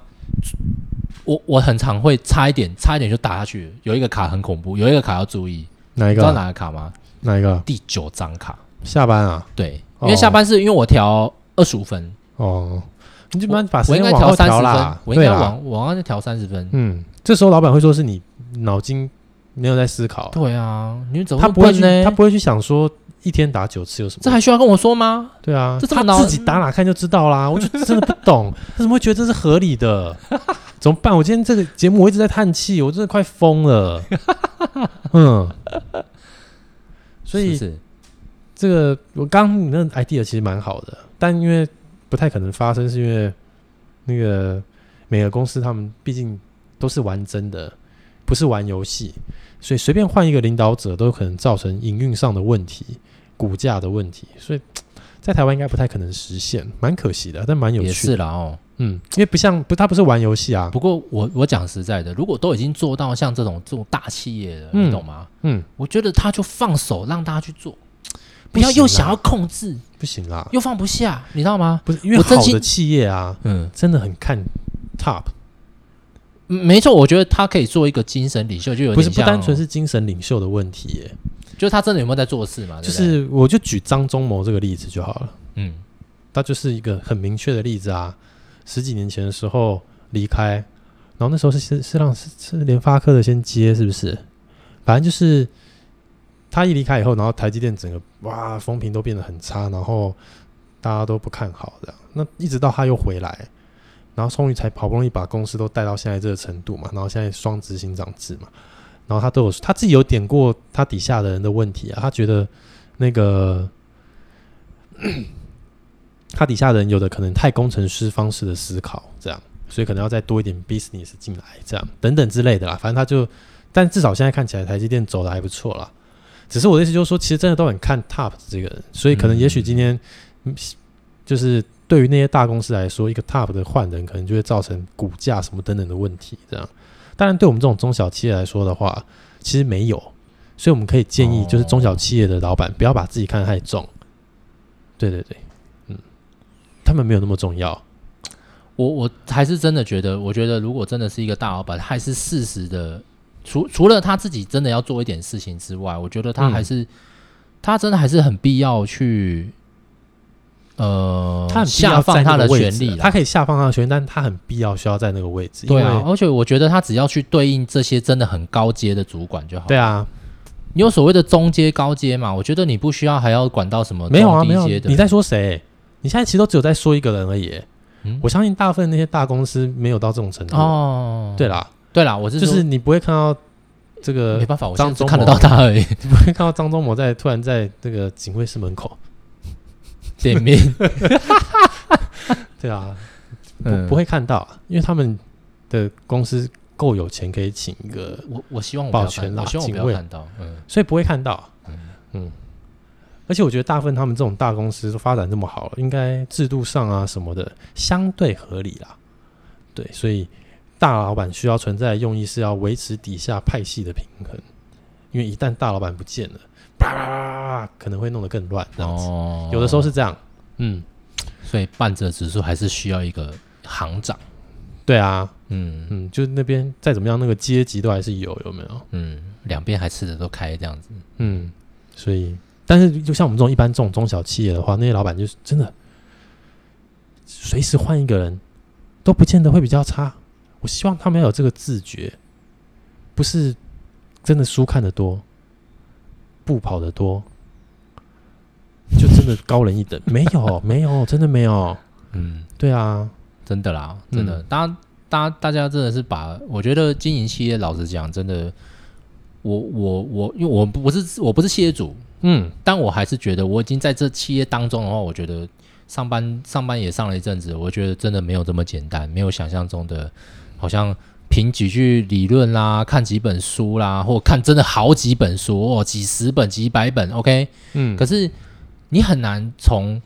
我我很常会差一点，差一点就打下去。有一个卡很恐怖，有一个卡要注意。哪一个？知道哪个卡吗？哪一个？第九张卡。下班啊？对，因为下班是因为我调二十五分。哦。你就把时间调三十分。我应该往往上调三十分。嗯。这时候老板会说是你脑筋没有在思考。对啊，你怎么他不会去？他不会去想说一天打九次有什么？这还需要跟我说吗？对啊，这他自己打哪看就知道啦。我就真的不懂，他怎么会觉得这是合理的？怎么办？我今天这个节目我一直在叹气，我真的快疯了。嗯，所以这个我刚刚你那 idea 其实蛮好的，但因为不太可能发生，是因为那个每个公司他们毕竟都是玩真的，不是玩游戏，所以随便换一个领导者都有可能造成营运上的问题、股价的问题，所以在台湾应该不太可能实现，蛮可惜的，但蛮有趣的。也是啦哦。嗯，因为不像不，他不是玩游戏啊。不过我我讲实在的，如果都已经做到像这种这种大企业了，嗯、你懂吗？嗯，我觉得他就放手让大家去做，不要又想要控制，不行啦，又放不下，你知道吗？不是，因为好的企业啊，嗯，真的很看 top。嗯，没错，我觉得他可以做一个精神领袖，就有点不是不单纯是精神领袖的问题耶，就是他真的有没有在做事嘛？就是我就举张忠谋这个例子就好了，嗯，他就是一个很明确的例子啊。十几年前的时候离开，然后那时候是是是让是是联发科的先接，是不是？反正就是他一离开以后，然后台积电整个哇风评都变得很差，然后大家都不看好的。那一直到他又回来，然后终于才好不容易把公司都带到现在这个程度嘛。然后现在双执行长制嘛，然后他都有他自己有点过他底下的人的问题啊，他觉得那个。他底下人有的可能太工程师方式的思考，这样，所以可能要再多一点 business 进来，这样等等之类的啦。反正他就，但至少现在看起来台积电走的还不错啦。只是我的意思就是说，其实真的都很看 top 这个人，所以可能也许今天，就是对于那些大公司来说，一个 top 的换人可能就会造成股价什么等等的问题。这样，当然对我们这种中小企业来说的话，其实没有，所以我们可以建议，就是中小企业的老板不要把自己看得太重。对对对，他们没有那么重要。我我还是真的觉得，我觉得如果真的是一个大老板，还是适时的，除除了他自己真的要做一点事情之外，我觉得他还是、嗯、他真的还是很必要去，呃，他很下放他的权利，他可以下放他的权利，但他很必要需要在那个位置。对啊，而且我觉得他只要去对应这些真的很高阶的主管就好。对啊，你有所谓的中阶、高阶嘛？我觉得你不需要还要管到什么没有啊，没有。你在说谁？你现在其实都只有在说一个人而已。我相信大部分那些大公司没有到这种程度哦。对啦，对啦，我是就是你不会看到这个没办法，我张忠看得到他而已，你不会看到张忠谋在突然在这个警卫室门口 点名。对啊，不不会看到，因为他们的公司够有钱，可以请一个我我希望保全啦，警卫看到，嗯，所以不会看到，嗯嗯。而且我觉得大部分他们这种大公司都发展这么好了，应该制度上啊什么的相对合理啦。对，所以大老板需要存在的用意是要维持底下派系的平衡，因为一旦大老板不见了，啪啪啪，可能会弄得更乱。这样子，哦，有的时候是这样。嗯，所以半折指数还是需要一个行长。对啊，嗯嗯，就那边再怎么样，那个阶级都还是有，有没有？嗯，两边还吃的都开这样子。嗯，所以。但是，就像我们这种一般这种中小企业的话，那些老板就是真的随时换一个人，都不见得会比较差。我希望他们要有这个自觉，不是真的书看得多，步跑得多，就真的高人一等。没有，没有，真的没有。嗯，对啊，真的啦，真的。大家，大家，大家真的是把我觉得经营企业，老实讲，真的，我，我，我，因为我不是，我不是企业主。嗯，但我还是觉得，我已经在这企业当中的话，我觉得上班上班也上了一阵子，我觉得真的没有这么简单，没有想象中的，好像凭几句理论啦，看几本书啦，或看真的好几本书哦，几十本、几百本，OK，嗯，可是你很难从，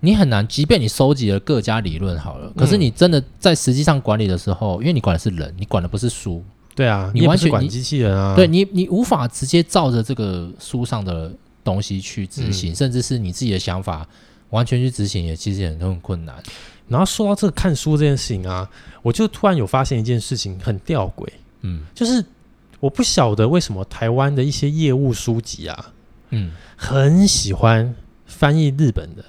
你很难，即便你收集了各家理论好了，可是你真的在实际上管理的时候，因为你管的是人，你管的不是书。对啊，你完全管机器人啊！对你，你无法直接照着这个书上的东西去执行，嗯、甚至是你自己的想法完全去执行，也其实也很困难。然后说到这个看书这件事情啊，我就突然有发现一件事情，很吊诡，嗯，就是我不晓得为什么台湾的一些业务书籍啊，嗯，很喜欢翻译日本的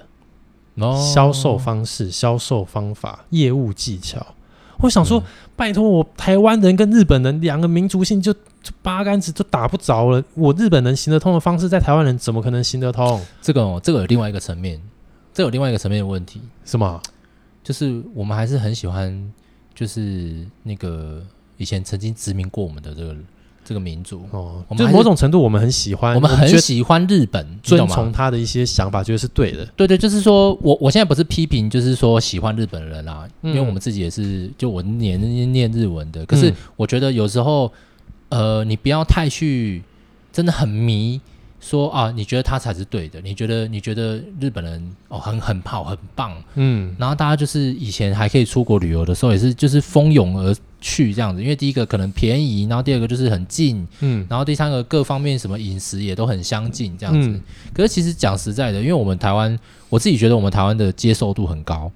销售方式、销售方法、业务技巧。我想说，嗯、拜托我台湾人跟日本人两个民族性就，就八竿子都打不着了。我日本人行得通的方式，在台湾人怎么可能行得通？这个哦，这个有另外一个层面，这有另外一个层面的问题，是吗？就是我们还是很喜欢，就是那个以前曾经殖民过我们的这个。这个民族哦，就某种程度我们很喜欢，我们很喜欢日本，遵从他的一些想法，觉得是对的。对对，就是说我我现在不是批评，就是说喜欢日本人啦，因为我们自己也是，就我念念日文的。可是我觉得有时候，呃，你不要太去，真的很迷。说啊，你觉得他才是对的？你觉得你觉得日本人哦很很好很棒，嗯，然后大家就是以前还可以出国旅游的时候，也是就是蜂拥而去这样子，因为第一个可能便宜，然后第二个就是很近，嗯，然后第三个各方面什么饮食也都很相近这样子。嗯、可是其实讲实在的，因为我们台湾，我自己觉得我们台湾的接受度很高，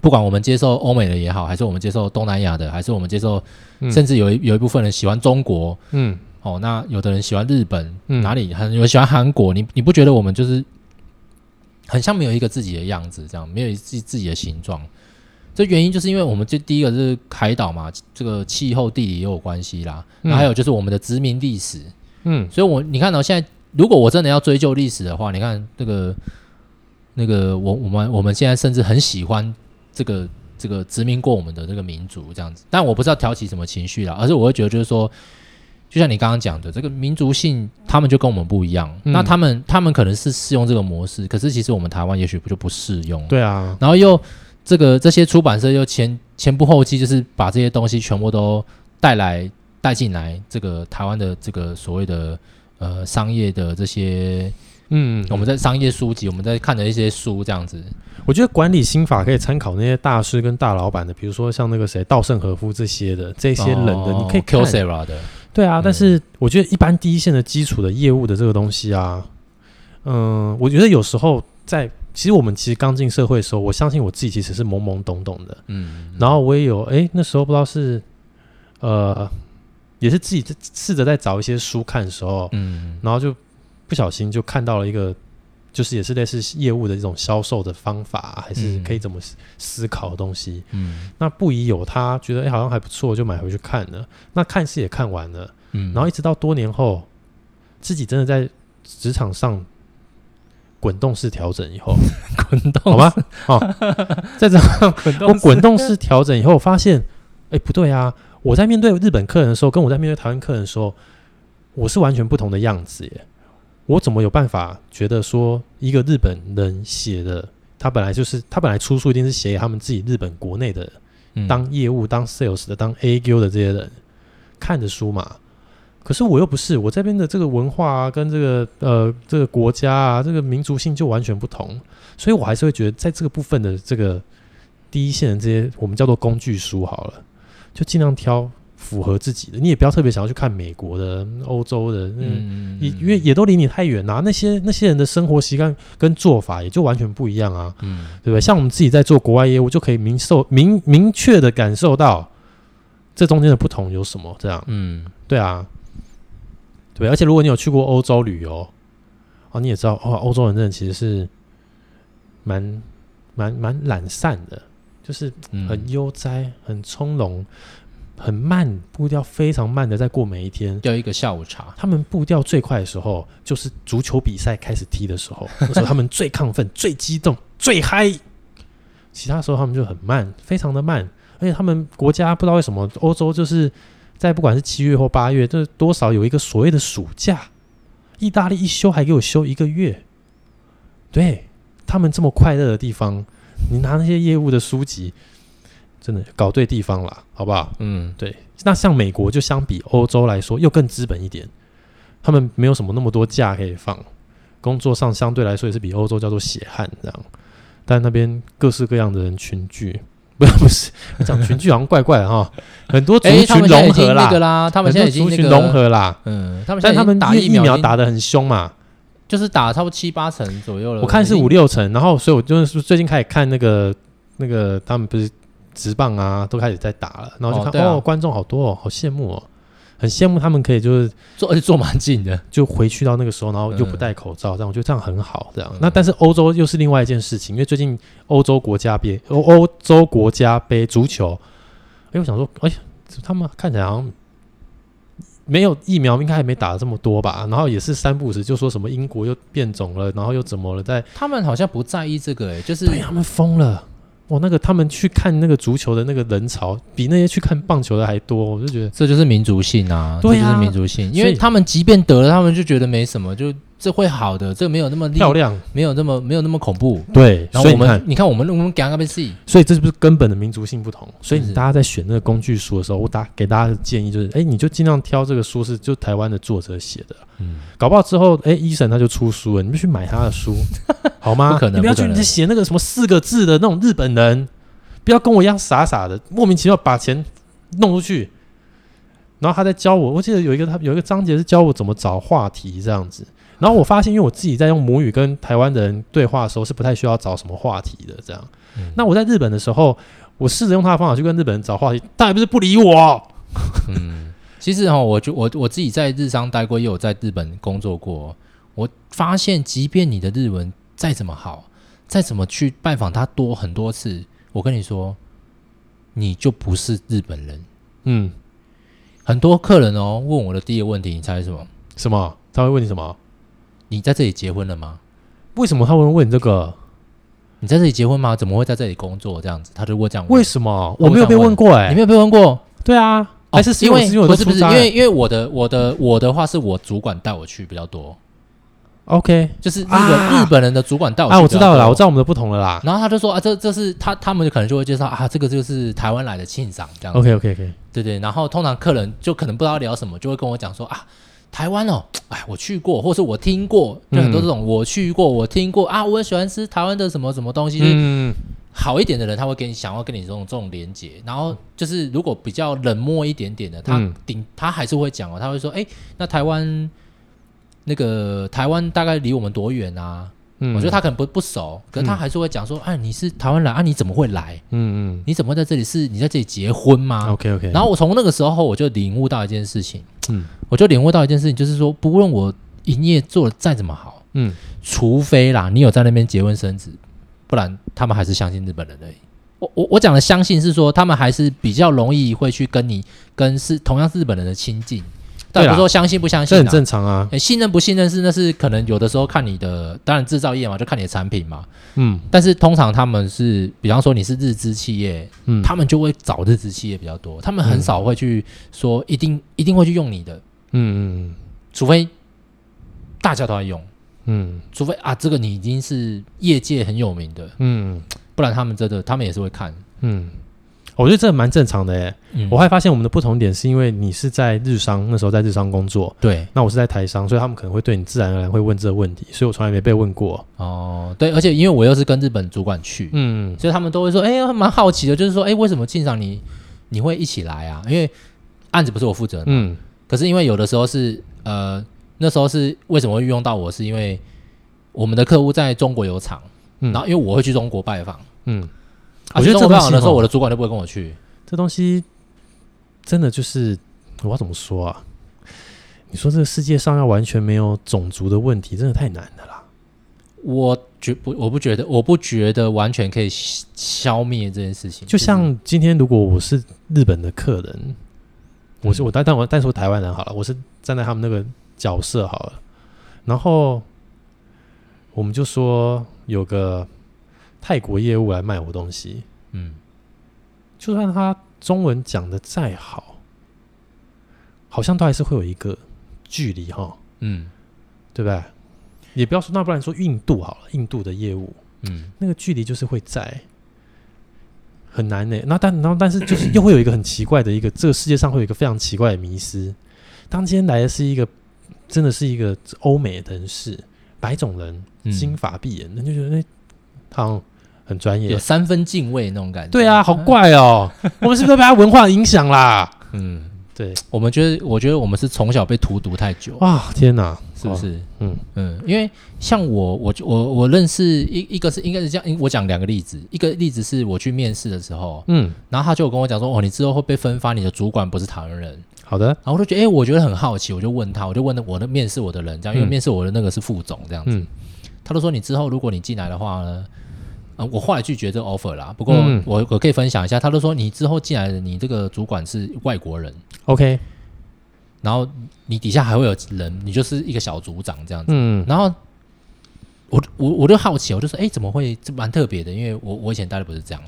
不管我们接受欧美的也好，还是我们接受东南亚的，还是我们接受，嗯、甚至有一有一部分人喜欢中国，嗯。哦，那有的人喜欢日本，嗯、哪里很有喜欢韩国？你你不觉得我们就是很像没有一个自己的样子，这样没有自自己的形状？这原因就是因为我们这第一个是海岛嘛，这个气候地理也有关系啦。那、嗯、还有就是我们的殖民历史，嗯，所以我你看到、哦、现在，如果我真的要追究历史的话，你看这个那个我我们我们现在甚至很喜欢这个这个殖民过我们的这个民族这样子，但我不是要挑起什么情绪啦，而是我会觉得就是说。就像你刚刚讲的，这个民族性，他们就跟我们不一样。嗯、那他们，他们可能是适用这个模式，可是其实我们台湾也许不就不适用。对啊。然后又这个这些出版社又前前仆后继，就是把这些东西全部都带来带进来，这个台湾的这个所谓的呃商业的这些嗯，我们在商业书籍，我们在看的一些书这样子。我觉得管理心法可以参考那些大师跟大老板的，比如说像那个谁稻盛和夫这些的这些人的，哦、你可以 Kyocera 的。对啊，嗯、但是我觉得一般第一线的基础的业务的这个东西啊，嗯，我觉得有时候在其实我们其实刚进社会的时候，我相信我自己其实是懵懵懂懂的，嗯，然后我也有哎那时候不知道是呃也是自己试着在找一些书看的时候，嗯，然后就不小心就看到了一个。就是也是类似业务的一种销售的方法，还是可以怎么思考的东西。嗯，那不疑有他，觉得哎、欸、好像还不错，就买回去看了。那看似也看完了，嗯，然后一直到多年后，自己真的在职场上滚动式调整以后，滚动好吗？哦，在这样滚我滚动式调整以后，发现哎、欸、不对啊！我在面对日本客人的时候，跟我在面对台湾客人的时候，我是完全不同的样子耶。我怎么有办法觉得说一个日本人写的，他本来就是他本来出书一定是写给他们自己日本国内的，当业务、当 sales 的、当 AQ 的这些人看的书嘛？可是我又不是，我这边的这个文化啊，跟这个呃这个国家啊，这个民族性就完全不同，所以我还是会觉得在这个部分的这个第一线的这些我们叫做工具书好了，就尽量挑。符合自己的，你也不要特别想要去看美国的、欧洲的，嗯，因为也都离你太远啦、啊。那些那些人的生活习惯跟做法也就完全不一样啊，嗯，对不对？像我们自己在做国外业务，就可以明受明明确的感受到这中间的不同有什么，这样，嗯，对啊，对。而且如果你有去过欧洲旅游，哦，你也知道，哦，欧洲人真的其实是蛮蛮蛮懒散的，就是很悠哉、很从容。很慢，步调非常慢的在过每一天。要一个下午茶。他们步调最快的时候，就是足球比赛开始踢的时候，那时候他们最亢奋、最激动、最嗨。其他时候他们就很慢，非常的慢。而且他们国家不知道为什么，欧洲就是在不管是七月或八月，这多少有一个所谓的暑假。意大利一休还给我休一个月。对，他们这么快乐的地方，你拿那些业务的书籍。真的搞对地方了，好不好？嗯，对。那像美国就相比欧洲来说，又更资本一点。他们没有什么那么多假可以放，工作上相对来说也是比欧洲叫做血汗这样。但那边各式各样的人群聚，不是不是讲群聚好像怪怪的哈。很多族群融合啦，啦，他们现在已经族群融合啦。嗯，他们但他们打疫苗打的很凶嘛，就是打差不多七八成左右了。我看是五六成，然后所以我就是最近开始看那个那个他们不是。职棒啊，都开始在打了，然后就看哦，啊、哦，观众好多哦，好羡慕哦，很羡慕他们可以就是坐，而且坐蛮近的，就回去到那个时候，然后又不戴口罩，这样我觉得这样很好。这样，嗯、那但是欧洲又是另外一件事情，因为最近欧洲国家杯欧欧洲国家杯足球，哎，我想说，哎，他们看起来好像没有疫苗，应该还没打这么多吧？然后也是三不五时就说什么英国又变种了，然后又怎么了？在他们好像不在意这个、欸，哎，就是对他们疯了。哇，那个他们去看那个足球的那个人潮，比那些去看棒球的还多，我就觉得这就是民族性啊，对啊，这就是民族性，因为他们即便得了，他们就觉得没什么，就。这会好的，这没有那么漂亮，没有那么没有那么恐怖。对，然后我们你看我们我们讲个 ABC，所以这是不是根本的民族性不同？所以你大家在选那个工具书的时候，我打给大家的建议就是：哎，你就尽量挑这个书是就台湾的作者写的。嗯，搞不好之后，哎，医生他就出书了，你们去买他的书，好吗？不可能，你不要去写那个什么四个字的那种日本人，不要跟我一样傻傻的，莫名其妙把钱弄出去。然后他在教我，我记得有一个他有一个章节是教我怎么找话题这样子。然后我发现，因为我自己在用母语跟台湾的人对话的时候，是不太需要找什么话题的。这样，嗯、那我在日本的时候，我试着用他的方法去跟日本人找话题，他还不是不理我。嗯，其实哈，我就我我自己在日商待过，也有在日本工作过。我发现，即便你的日文再怎么好，再怎么去拜访他多很多次，我跟你说，你就不是日本人。嗯，很多客人哦问我的第一个问题，你猜是什么？什么？他会问你什么？你在这里结婚了吗？为什么他会问这个？你在这里结婚吗？怎么会在这里工作？这样子，他就会这样问。为什么？我没有被问过哎、欸，你没有被问过？对啊，还是因为不是不是因为因为我的我的我的话是我主管带我去比较多。OK，就是日本日本人的主管带我去。啊，我知道了啦，我知道我们的不同了啦。然后他就说啊，这这是他他们可能就会介绍啊，这个就是台湾来的庆长这样子。OK OK OK，对对。然后通常客人就可能不知道聊什么，就会跟我讲说啊。台湾哦，哎，我去过，或是我听过，就很多这种、嗯、我去过，我听过啊，我也喜欢吃台湾的什么什么东西。嗯，好一点的人他会跟你想要跟你这种这种连接，然后就是如果比较冷漠一点点的，他顶他还是会讲哦，他会说，哎，那台湾那个台湾大概离我们多远啊？嗯，我觉得他可能不不熟，可是他还是会讲说，哎、嗯啊，你是台湾人啊，你怎么会来？嗯嗯，你怎么会在这里？是你在这里结婚吗？OK OK。然后我从那个时候我就领悟到一件事情，嗯，我就领悟到一件事情，就是说，不论我营业做的再怎么好，嗯，除非啦，你有在那边结婚生子，不然他们还是相信日本人而已。我我我讲的相信是说，他们还是比较容易会去跟你跟是同样是日本人的亲近。比如说相信不相信，这很正常啊。信任不信任是那是可能有的时候看你的，当然制造业嘛，就看你的产品嘛。嗯，但是通常他们是，比方说你是日资企业，嗯，他们就会找日资企业比较多，他们很少会去说一定一定会去用你的。嗯嗯，除非大家都在用，嗯，除非啊这个你已经是业界很有名的，嗯，不然他们真的他们也是会看，嗯。我觉得这蛮正常的诶、嗯，我还发现我们的不同点是因为你是在日商，那时候在日商工作，对，那我是在台商，所以他们可能会对你自然而然会问这个问题，所以我从来没被问过。哦，对，而且因为我又是跟日本主管去，嗯，所以他们都会说，哎、欸，蛮好奇的，就是说，哎、欸，为什么庆长你你会一起来啊？因为案子不是我负责的，嗯，可是因为有的时候是，呃，那时候是为什么会运用到我，是因为我们的客户在中国有厂，嗯，然后因为我会去中国拜访，嗯。我觉得这东西的时候，我的主管都不会跟我去。这东西真的就是我要怎么说啊？你说这个世界上要完全没有种族的问题，真的太难了啦。我觉不，我不觉得，我不觉得完全可以消灭这件事情。就像今天，如果我是日本的客人，嗯、我是我，但但我但是我台湾人好了，我是站在他们那个角色好了，然后我们就说有个。泰国业务来卖我东西，嗯，就算他中文讲的再好，好像都还是会有一个距离哈，嗯，对不对？也不要说，那不然说印度好了，印度的业务，嗯，那个距离就是会在很难呢。那但然后但是就是又会有一个很奇怪的一个，这个世界上会有一个非常奇怪的迷失。当今天来的是一个真的是一个欧美的人士，白种人，金发碧眼，那就觉得那好。很专业，有三分敬畏那种感觉。对啊，好怪哦！我们是不是被他文化影响啦？嗯，对，我们觉得，我觉得我们是从小被荼毒太久啊！天哪，是不是？嗯嗯，因为像我，我我我认识一一个是应该是这样，我讲两个例子，一个例子是我去面试的时候，嗯，然后他就跟我讲说，哦，你之后会被分发，你的主管不是台湾人。好的，然后我就觉得，哎，我觉得很好奇，我就问他，我就问我的面试我的人，这样，因为面试我的那个是副总这样子，他都说你之后如果你进来的话呢？呃，我后来拒绝这个 offer 啦。不过我我可以分享一下，他都说你之后进来的，你这个主管是外国人，OK。然后你底下还会有人，你就是一个小组长这样子。嗯。然后我我我就好奇，我就说，哎，怎么会这蛮特别的？因为我我以前待的不是这样。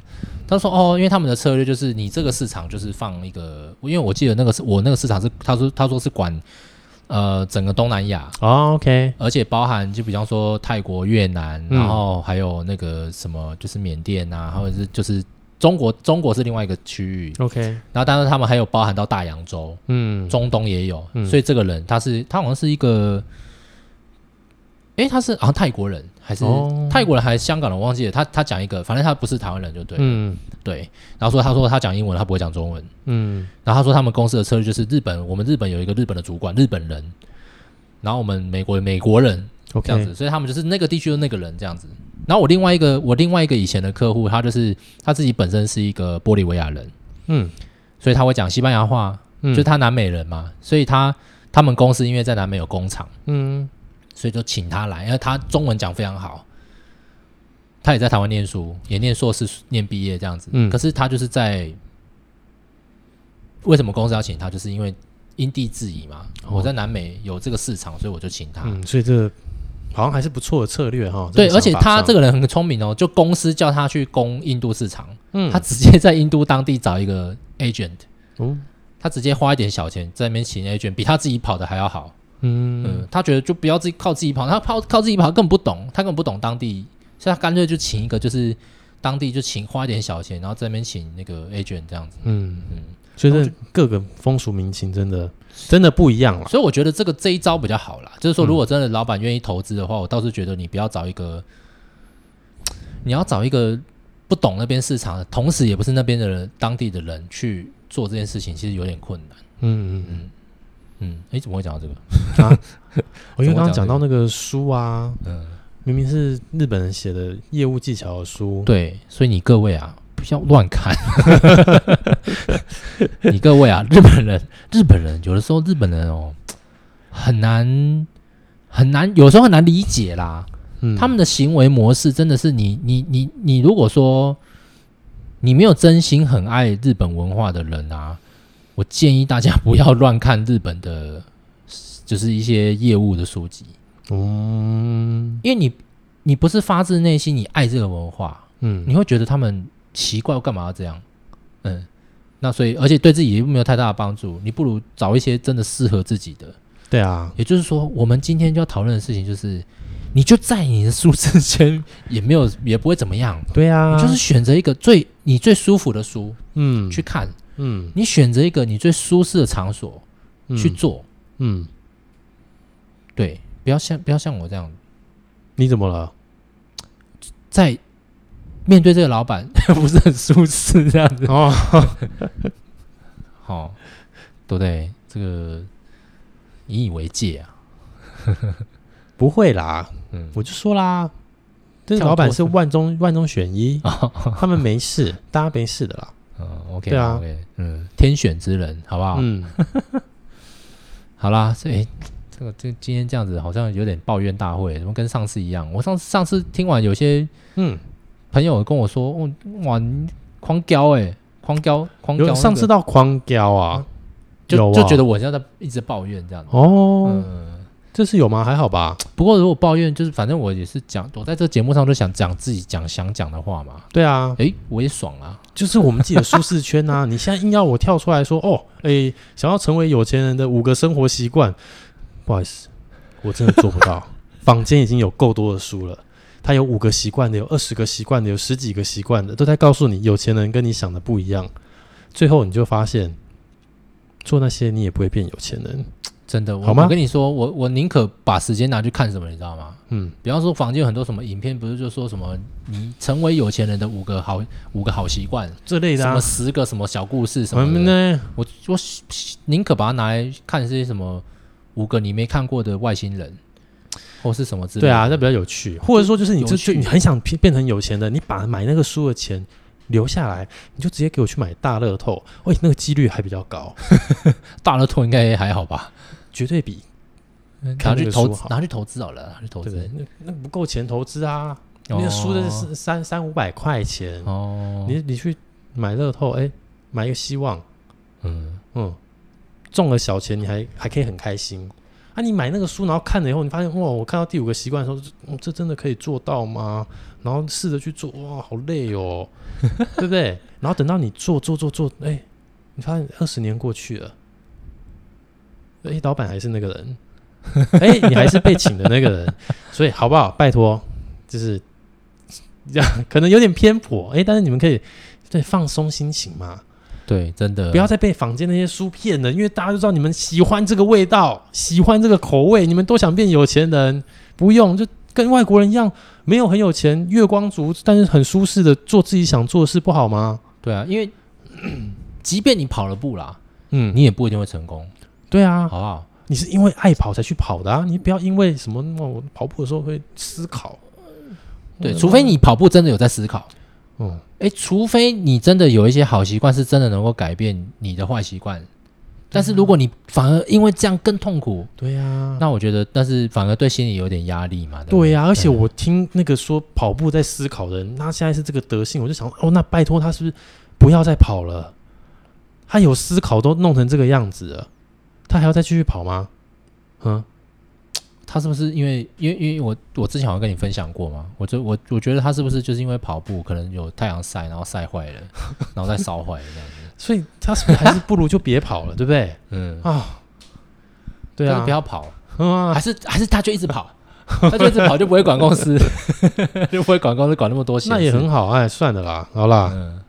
他说，哦，因为他们的策略就是你这个市场就是放一个，因为我记得那个是我那个市场是，他说他说是管。呃，整个东南亚。哦，OK，而且包含就比方说泰国、越南，嗯，然后还有那个什么，就是缅甸啊，或者是就是中国，中国是另外一个区域，OK。然后当然他们还有包含到大洋洲，嗯，中东也有，嗯，所以这个人他是他好像是一个。诶，他是好像泰国人，还是泰国人，还是香港人？我忘记了。他他讲一个，反正他不是台湾人，就对。嗯，对。然后说，他说他讲英文，他不会讲中文。嗯。然后他说，他们公司的策略就是日本，我们日本有一个日本的主管，日本人。然后我们美国美国人这样子，所以他们就是那个地区的那个人这样子。然后我另外一个，我另外一个以前的客户，他就是他自己本身是一个玻利维亚人。嗯。所以他会讲西班牙话，就是他南美人嘛，所以他他们公司因为在南美有工厂。嗯。所以就请他来，因为他中文讲非常好，他也在台湾念书，也念硕士，念毕业这样子。嗯，可是他就是在为什么公司要请他？就是因为因地制宜嘛。哦。我在南美有这个市场，所以我就请他。嗯，所以这个好像还是不错的策略哈。对，而且他这个人很聪明哦，就公司叫他去攻印度市场，嗯，他直接在印度当地找一个 agent，嗯，他直接花一点小钱在那边请 agent，比他自己跑的还要好。嗯嗯，他觉得就不要自己靠自己跑，他靠靠自己跑根本不懂，他根本不懂当地，所以他干脆就请一个，就是当地就请花一点小钱，然后在那边请那个 agent 这样子。嗯嗯，所以这各个风俗民情真的真的不一样了。所以我觉得这个这一招比较好啦，就是说，如果真的老板愿意投资的话，我倒是觉得你不要找一个，你要找一个不懂那边市场的，同时也不是那边的人当地的人去做这件事情，其实有点困难。嗯嗯嗯嗯，哎，怎么会讲到这个啊？我 因为刚刚讲到那个书啊，嗯。明明是日本人写的业务技巧的书，对，所以你各位啊，不要乱看。你各位啊，日本人，日本人有的时候日本人哦，很难很难，有时候很难理解啦。嗯，他们的行为模式真的是你你你你，如果说你没有真心很爱日本文化的人啊，我建议大家不要乱看日本的，就是一些业务的书籍。嗯，因为你你不是发自内心你爱这个文化，嗯，你会觉得他们奇怪，我干嘛要这样？嗯，那所以而且对自己也没有太大的帮助，你不如找一些真的适合自己的。对啊，也就是说，我们今天就要讨论的事情就是，你就在你的书之间，也没有也不会怎么样。对啊，你就是选择一个最你最舒服的书，嗯，去看，嗯，你选择一个你最舒适的场所去做，嗯，对。不要像不要像我这样，你怎么了？在面对这个老板 不是很舒适这样子哦。好，对不对？这个引以为戒啊。不会啦，嗯，我就说啦，这个老板是万中万中选一，他们没事，大家没事的啦。嗯，OK，对啊，嗯，天选之人，好不好？嗯，好啦，所以。这个这今天这样子好像有点抱怨大会，怎么跟上次一样？我上次上次听完有些嗯朋友跟我说，哦哇，狂飙哎，狂飙狂飙，上次到狂飙啊，就就觉得我现在在一直抱怨这样子哦，嗯，这是有吗？还好吧。不过如果抱怨，就是反正我也是讲，我在这节目上就想讲自己讲想讲的话嘛。对啊，哎，我也爽啊，就是我们自己的舒适圈啊。你现在硬要我跳出来说，哦，哎，想要成为有钱人的五个生活习惯。不好意思，我真的做不到。坊间已经有够多的书了，他有五个习惯的，有二十个习惯的，有十几个习惯的，都在告诉你有钱人跟你想的不一样。最后你就发现，做那些你也不会变有钱人。真的，好吗？我跟你说，我我宁可把时间拿去看什么，你知道吗？嗯，比方说房间有很多什么影片，不是就说什么你成为有钱人的五个好五个好习惯这类的，啊，什么十个什么小故事什么的。呢我我宁可把它拿来看这些什么。五个你没看过的外星人，或是什么之类的？对啊，那比较有趣。或者说，就是你就就你很想变变成有钱的，你把买那个书的钱留下来，你就直接给我去买大乐透。喂，那个几率还比较高。大乐透应该还好吧？绝对比拿去投拿去投资好了，拿去投资。那那不够钱投资啊！那个输的是三三五百块钱哦。你你去买乐透，哎，买一个希望。嗯嗯。中了小钱，你还还可以很开心啊！你买那个书，然后看了以后，你发现哇，我看到第五个习惯的时候，这这真的可以做到吗？然后试着去做，哇，好累哦，对不对？然后等到你做做做做，哎，你发现二十年过去了，哎，老板还是那个人，哎，你还是被请的那个人，所以好不好？拜托，就是 这样，可能有点偏颇，哎，但是你们可以对放松心情嘛。对，真的不要再被坊间那些书骗了，因为大家都知道你们喜欢这个味道，喜欢这个口味，你们都想变有钱人，不用就跟外国人一样，没有很有钱，月光族，但是很舒适的做自己想做的事，不好吗？对啊，因为 即便你跑了步啦，嗯，你也不一定会成功。对啊，好不好？你是因为爱跑才去跑的啊，你不要因为什么，我跑步的时候会思考，对，除非你跑步真的有在思考。嗯，哎，除非你真的有一些好习惯，是真的能够改变你的坏习惯。但是如果你反而因为这样更痛苦，对呀，那我觉得，但是反而对心理有点压力嘛。对呀，而且我听那个说跑步在思考的人，他现在是这个德性，我就想，哦，那拜托他是不是不要再跑了？他有思考都弄成这个样子了，他还要再继续跑吗？嗯。他是不是因为因为因为我我之前好像跟你分享过嘛？我就我我觉得他是不是就是因为跑步可能有太阳晒，然后晒坏了，然后再烧坏了这样子？所以他是不是还是不如就别跑了，对不对？嗯啊，对啊，不要跑啊，还是还是他就一直跑，他就一直跑就不会管公司，就不会管公司管那么多钱，那也很好，哎，算了啦，好啦，嗯，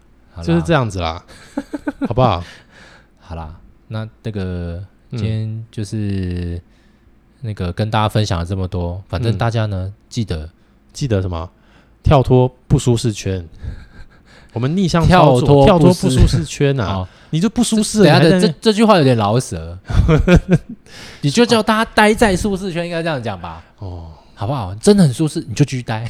就是这样子啦，好不好？好啦，那那个今天就是、嗯、那个跟大家分享了这么多，反正大家呢、嗯、记得记得什么？跳脱不舒适圈。我们逆向跳脱跳脱不舒适圈啊！你就不舒适。等下这这句话有点老舍，你就叫大家待在舒适圈，应该这样讲吧？哦，好不好？真的很舒适，你就继续待，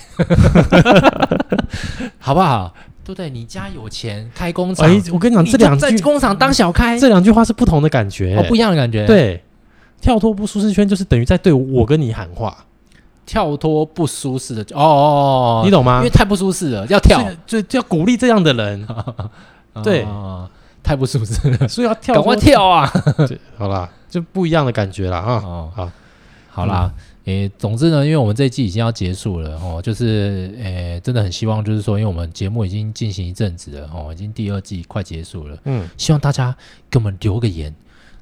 好不好？对不对？你家有钱，开工厂。哎，我跟你讲，这两句在工厂当小开，这两句话是不同的感觉，哦，不一样的感觉。对，跳脱不舒适圈就是等于在对我跟你喊话。跳脱不舒适的哦，哦，哦，你懂吗？因为太不舒适了，要跳，就就要鼓励这样的人。对，太不舒适了，所以要跳，赶快跳啊！好啦，就不一样的感觉了啊。哦，好，好啦，诶，总之呢，因为我们这一季已经要结束了哦，就是诶，真的很希望，就是说，因为我们节目已经进行一阵子了哦，已经第二季快结束了，嗯，希望大家给我们留个言，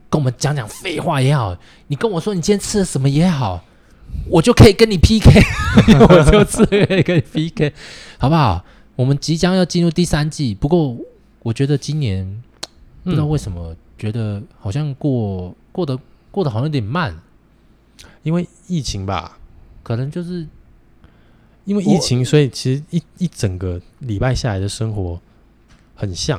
跟我们讲讲废话也好，你跟我说你今天吃了什么也好。我就可以跟你 PK，我就吃可以跟你 PK，好不好？我们即将要进入第三季，不过我觉得今年、嗯、不知道为什么觉得好像过过得过得好像有点慢，因为疫情吧，可能就是因为疫情，所以其实一一整个礼拜下来的生活很像，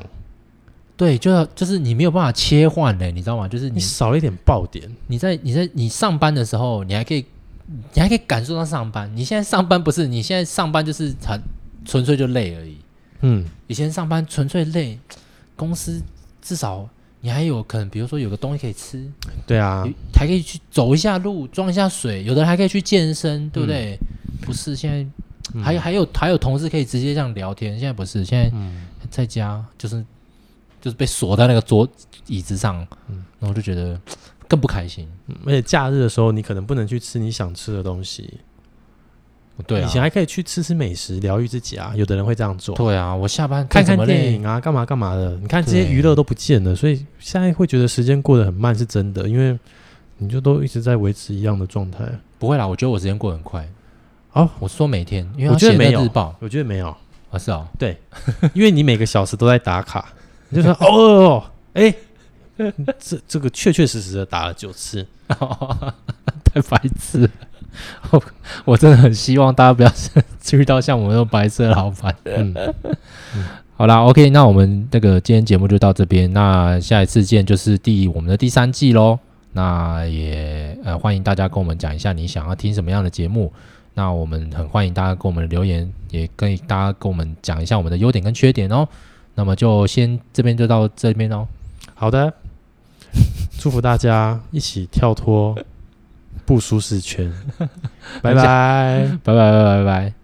对，就要就是你没有办法切换的，你知道吗？就是你，你少了一点爆点，你在你在你上班的时候，你还可以。你还可以感受到上班。你现在上班不是？你现在上班就是很纯粹就累而已。嗯，以前上班纯粹累，公司至少你还有可能，比如说有个东西可以吃。对啊，还可以去走一下路，装一下水。有的人还可以去健身，对不对？嗯、不是，现在还有、嗯、还有还有同事可以直接这样聊天。现在不是，现在在家就是就是被锁在那个桌椅子上，嗯，然后就觉得。更不开心，而且假日的时候，你可能不能去吃你想吃的东西。对啊，以前还可以去吃吃美食，疗愈自己啊。有的人会这样做。对啊，我下班看看电影啊，干嘛干嘛的。你看这些娱乐都不见了，所以现在会觉得时间过得很慢，是真的。因为你就都一直在维持一样的状态。不会啦，我觉得我时间过得很快。哦，我说每天，因为我觉得没有日报，我觉得没有啊，是哦，对，因为你每个小时都在打卡，你就说哦，哎。这这个确确实实的打了九次，太白痴我！我真的很希望大家不要 遇到像我们这种白色老板。嗯，嗯好啦，OK，那我们这个今天节目就到这边，那下一次见就是第我们的第三季喽。那也呃欢迎大家跟我们讲一下你想要听什么样的节目，那我们很欢迎大家跟我们留言，也跟大家跟我们讲一下我们的优点跟缺点哦。那么就先这边就到这边哦。好的。祝福大家一起跳脱不舒适圈，拜拜，拜拜，拜拜，拜拜。